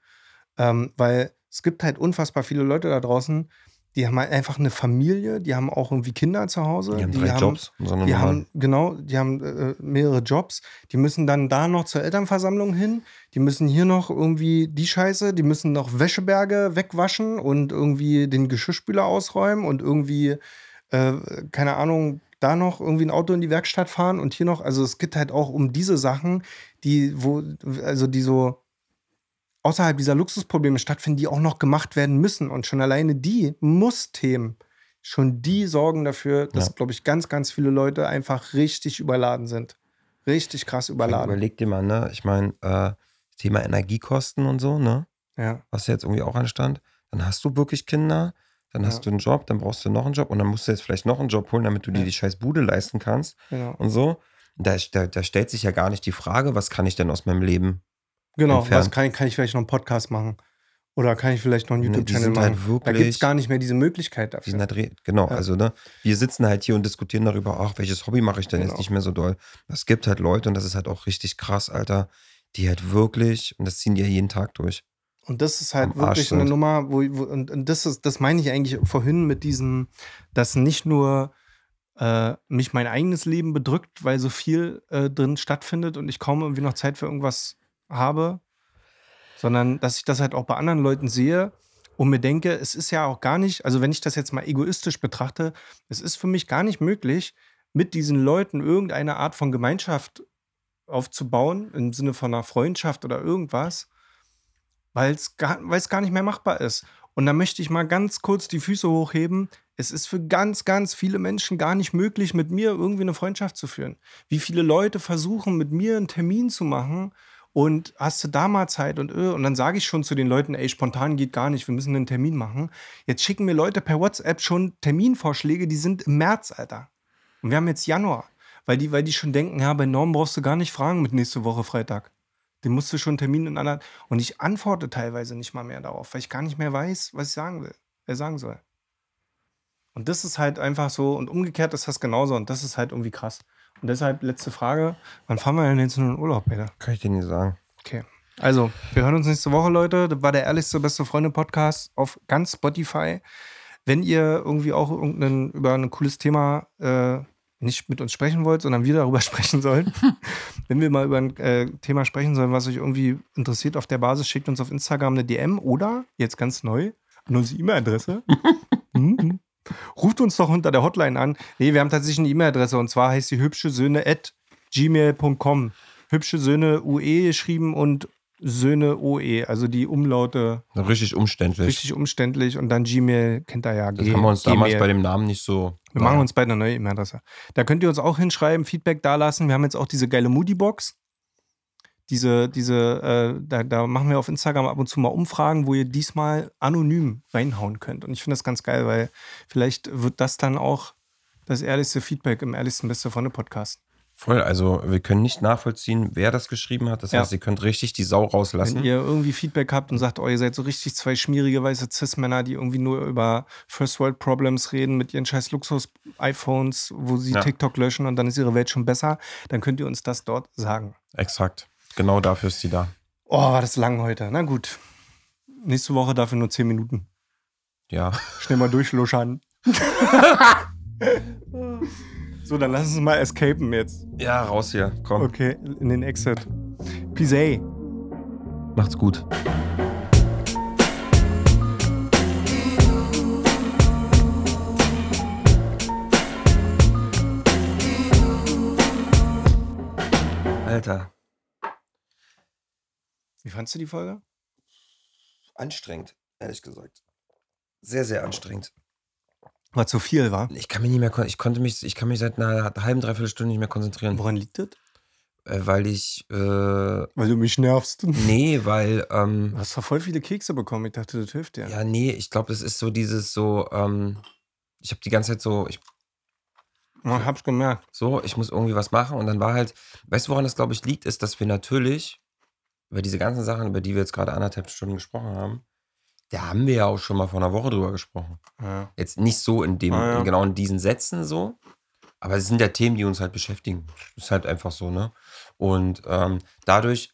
Ähm, weil es gibt halt unfassbar viele Leute da draußen, die haben halt einfach eine Familie, die haben auch irgendwie Kinder zu Hause. Die haben drei Jobs. und So eine Die haben, genau, die haben äh, mehrere Jobs. Die müssen dann da noch zur Elternversammlung hin. Die müssen hier noch irgendwie die Scheiße, die müssen noch Wäscheberge wegwaschen und irgendwie den Geschirrspüler ausräumen und irgendwie, äh, keine Ahnung, da noch irgendwie ein Auto in die Werkstatt fahren und hier noch, also es geht halt auch um diese Sachen, die, wo, also die so außerhalb dieser Luxusprobleme stattfinden, die auch noch gemacht werden müssen. Und schon alleine die Muss-Themen, schon die sorgen dafür, dass, Ja. glaube ich, ganz, ganz viele Leute einfach richtig überladen sind. Richtig krass überladen. Überleg dir mal, ne? Ich meine, äh, Thema Energiekosten und so, ne? Ja, Was ja jetzt irgendwie auch anstand. Dann hast du wirklich Kinder, dann hast Ja. du einen Job, dann brauchst du noch einen Job und dann musst du jetzt vielleicht noch einen Job holen, damit du dir die scheiß Bude leisten kannst genau. und so. Da, da, da stellt sich ja gar nicht die Frage, was kann ich denn aus meinem Leben? Genau, entfernt. kann, ich- kann ich vielleicht noch einen Podcast machen? Oder kann ich vielleicht noch einen Ne, die YouTube-Channel sind machen? halt da gibt es wirklich- gar nicht mehr diese Möglichkeit Die dafür. sind halt genau, Ja. also ne, wir sitzen halt hier und diskutieren darüber, ach, welches Hobby mache ich denn Genau. jetzt nicht mehr so doll. Es gibt halt Leute und das ist halt auch richtig krass, Alter, die halt wirklich, und das ziehen die ja jeden Tag durch. Und das ist halt wirklich eine. Nummer, wo, wo und, und das ist, das meine ich eigentlich vorhin mit diesem, dass nicht nur äh, mich mein eigenes Leben bedrückt, weil so viel äh, drin stattfindet und ich kaum irgendwie noch Zeit für irgendwas habe, sondern dass ich das halt auch bei anderen Leuten sehe und mir denke, es ist ja auch gar nicht, also wenn ich das jetzt mal egoistisch betrachte, es ist für mich gar nicht möglich, mit diesen Leuten irgendeine Art von Gemeinschaft aufzubauen, im Sinne von einer Freundschaft oder irgendwas, weil es gar, gar nicht mehr machbar ist. Und da möchte ich mal ganz kurz die Füße hochheben. Es ist für ganz, ganz viele Menschen gar nicht möglich, mit mir irgendwie eine Freundschaft zu führen. Wie viele Leute versuchen, mit mir einen Termin zu machen und hast du da mal Zeit und äh, und dann sage ich schon zu den Leuten, ey, spontan geht gar nicht, wir müssen einen Termin machen. Jetzt schicken mir Leute per WhatsApp schon Terminvorschläge, die sind im März, Alter. Und wir haben jetzt Januar, weil die, weil die schon denken, ja, bei Norm brauchst du gar nicht fragen mit nächste Woche Freitag. Den musst du schon einen Termin in anderen. Und ich antworte teilweise nicht mal mehr darauf, weil ich gar nicht mehr weiß, was ich sagen will, äh, sagen soll. Und das ist halt einfach so, und umgekehrt ist das genauso, und das ist halt irgendwie krass. Und deshalb letzte Frage: Wann fahren wir denn jetzt in den Urlaub, Peter? Kann ich dir nicht sagen. Okay. Also, wir hören uns nächste Woche, Leute. Das war der ehrlichste beste Freunde-Podcast auf ganz Spotify. Wenn ihr irgendwie auch irgendein, über ein cooles Thema äh, nicht mit uns sprechen wollt, sondern wir darüber sprechen sollen, wenn wir mal über ein äh, Thema sprechen sollen, was euch irgendwie interessiert auf der Basis, schickt uns auf Instagram eine DM oder, jetzt ganz neu, an unsere E-Mail-Adresse. Mhm. Ruft uns doch unter der Hotline an. Nee, wir haben tatsächlich eine E-Mail-Adresse und zwar heißt die hübsche Söhne at gmail.com. Hübsche Söhne UE geschrieben und Söhne OE, also die Umlaute Richtig umständlich. richtig umständlich und dann Gmail kennt ihr ja. das G- haben wir uns damals bei dem Namen nicht so. Wir machen uns beide eine neue E-Mail-Adresse. Da könnt ihr uns auch hinschreiben, Feedback dalassen. Wir haben jetzt auch diese geile Moody-Box. Diese, diese, äh, da, da machen wir auf Instagram ab und zu mal Umfragen, wo ihr diesmal anonym reinhauen könnt. Und ich finde das ganz geil, weil vielleicht wird das dann auch das ehrlichste Feedback im ehrlichsten Beste Freunde Podcast. Voll, also wir können nicht nachvollziehen, wer das geschrieben hat. Das Ja. heißt, ihr könnt richtig die Sau rauslassen. Wenn ihr irgendwie Feedback habt und sagt, oh, ihr seid so richtig zwei schmierige weiße Cis-Männer, die irgendwie nur über First World Problems reden mit ihren scheiß Luxus-iPhones, wo sie Ja. TikTok löschen und dann ist ihre Welt schon besser, dann könnt ihr uns das dort sagen. Exakt. Genau dafür ist die da. Oh, war das lang heute. Na gut. Nächste Woche dafür nur 10 Minuten. Ja. Schnell mal durchluschern. so, dann lass uns mal escapen jetzt. Ja, raus hier. Komm. Okay, in den Exit. Peace. Macht's gut. Alter. Wie fandst du die Folge? anstrengend, ehrlich gesagt. Sehr, sehr anstrengend. Was zu viel war. Ich kann mich nicht mehr, ich konnte mich, ich kann mich seit einer halben, dreiviertel Stunde nicht mehr konzentrieren, Woran liegt das? äh, weil ich, äh, Weil du mich nervst. nee, weil, ähm, Du hast doch voll viele Kekse bekommen. Ich dachte, das hilft dir. ja, nee, ich glaube, es ist so dieses so, ähm, ich habe die ganze Zeit so, ich, Ich hab's gemerkt. so, ich muss irgendwie was machen und dann war halt, weißt du, woran das, glaube ich, liegt, ist, dass wir natürlich über diese ganzen Sachen, über die wir jetzt gerade anderthalb Stunden gesprochen haben, da haben wir ja auch schon mal vor einer Woche drüber gesprochen. Ja. Jetzt nicht so in dem, Ah, ja. in genau in diesen Sätzen so, aber es sind ja Themen, die uns halt beschäftigen. Ist halt einfach so, ne? Und ähm, dadurch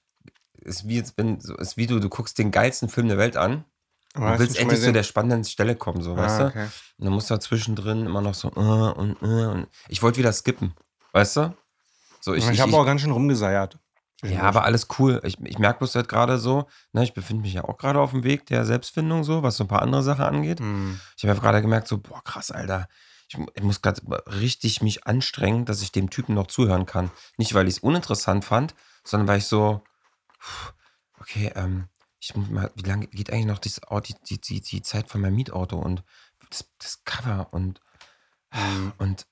ist wie jetzt, wenn, so ist wie du, du guckst den geilsten Film der Welt an und willst endlich zu der spannenden Stelle kommen, so, gesehen? weißt ah, du? okay. Und dann musst du zwischendrin immer noch so, äh, und, äh, und ich wollte wieder skippen, weißt du? So, Ich, ich, ich, habe auch ganz schön rumgeseiert. Ja, aber alles cool. Ich, ich merke bloß halt gerade so, ne, ich befinde mich ja auch gerade auf dem Weg der Selbstfindung, so, was so ein paar andere Sachen angeht. Hm. Ich habe ja gerade gemerkt, so, boah, krass, Alter. Ich, ich muss gerade richtig mich anstrengen, dass ich dem Typen noch zuhören kann. Nicht, weil ich es uninteressant fand, sondern weil ich so, okay, ähm, ich muss mal, wie lange geht eigentlich noch Au- die, die, die, Zeit von meinem Mietauto und das, das Cover und, Hm. und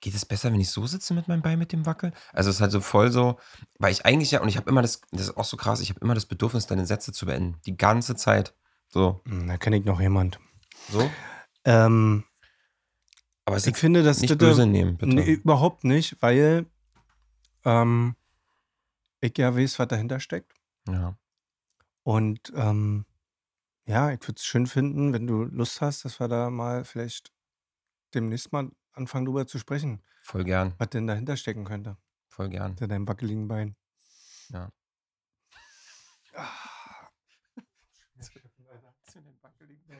geht es besser, wenn ich so sitze mit meinem Bein mit dem Wackel? Also es ist halt so voll so, weil ich eigentlich ja, und ich habe immer das, das ist auch so krass, ich habe immer das Bedürfnis, deine Sätze zu beenden. Die ganze Zeit. So, Hm, Da kenne ich noch jemand. so. Ähm, Aber es ich finde, dass nicht böse nehmen, bitte. Nee, überhaupt nicht, weil ähm, ich ja weiß, was dahinter steckt. Ja. Und ähm, ja, ich würde es schön finden, wenn du Lust hast, dass wir da mal vielleicht demnächst mal anfangen, drüber zu sprechen, Voll gern, was denn dahinter stecken könnte, voll gern. hinter deinem wackeligen Bein. Ja. Ah. Zu den wackeligen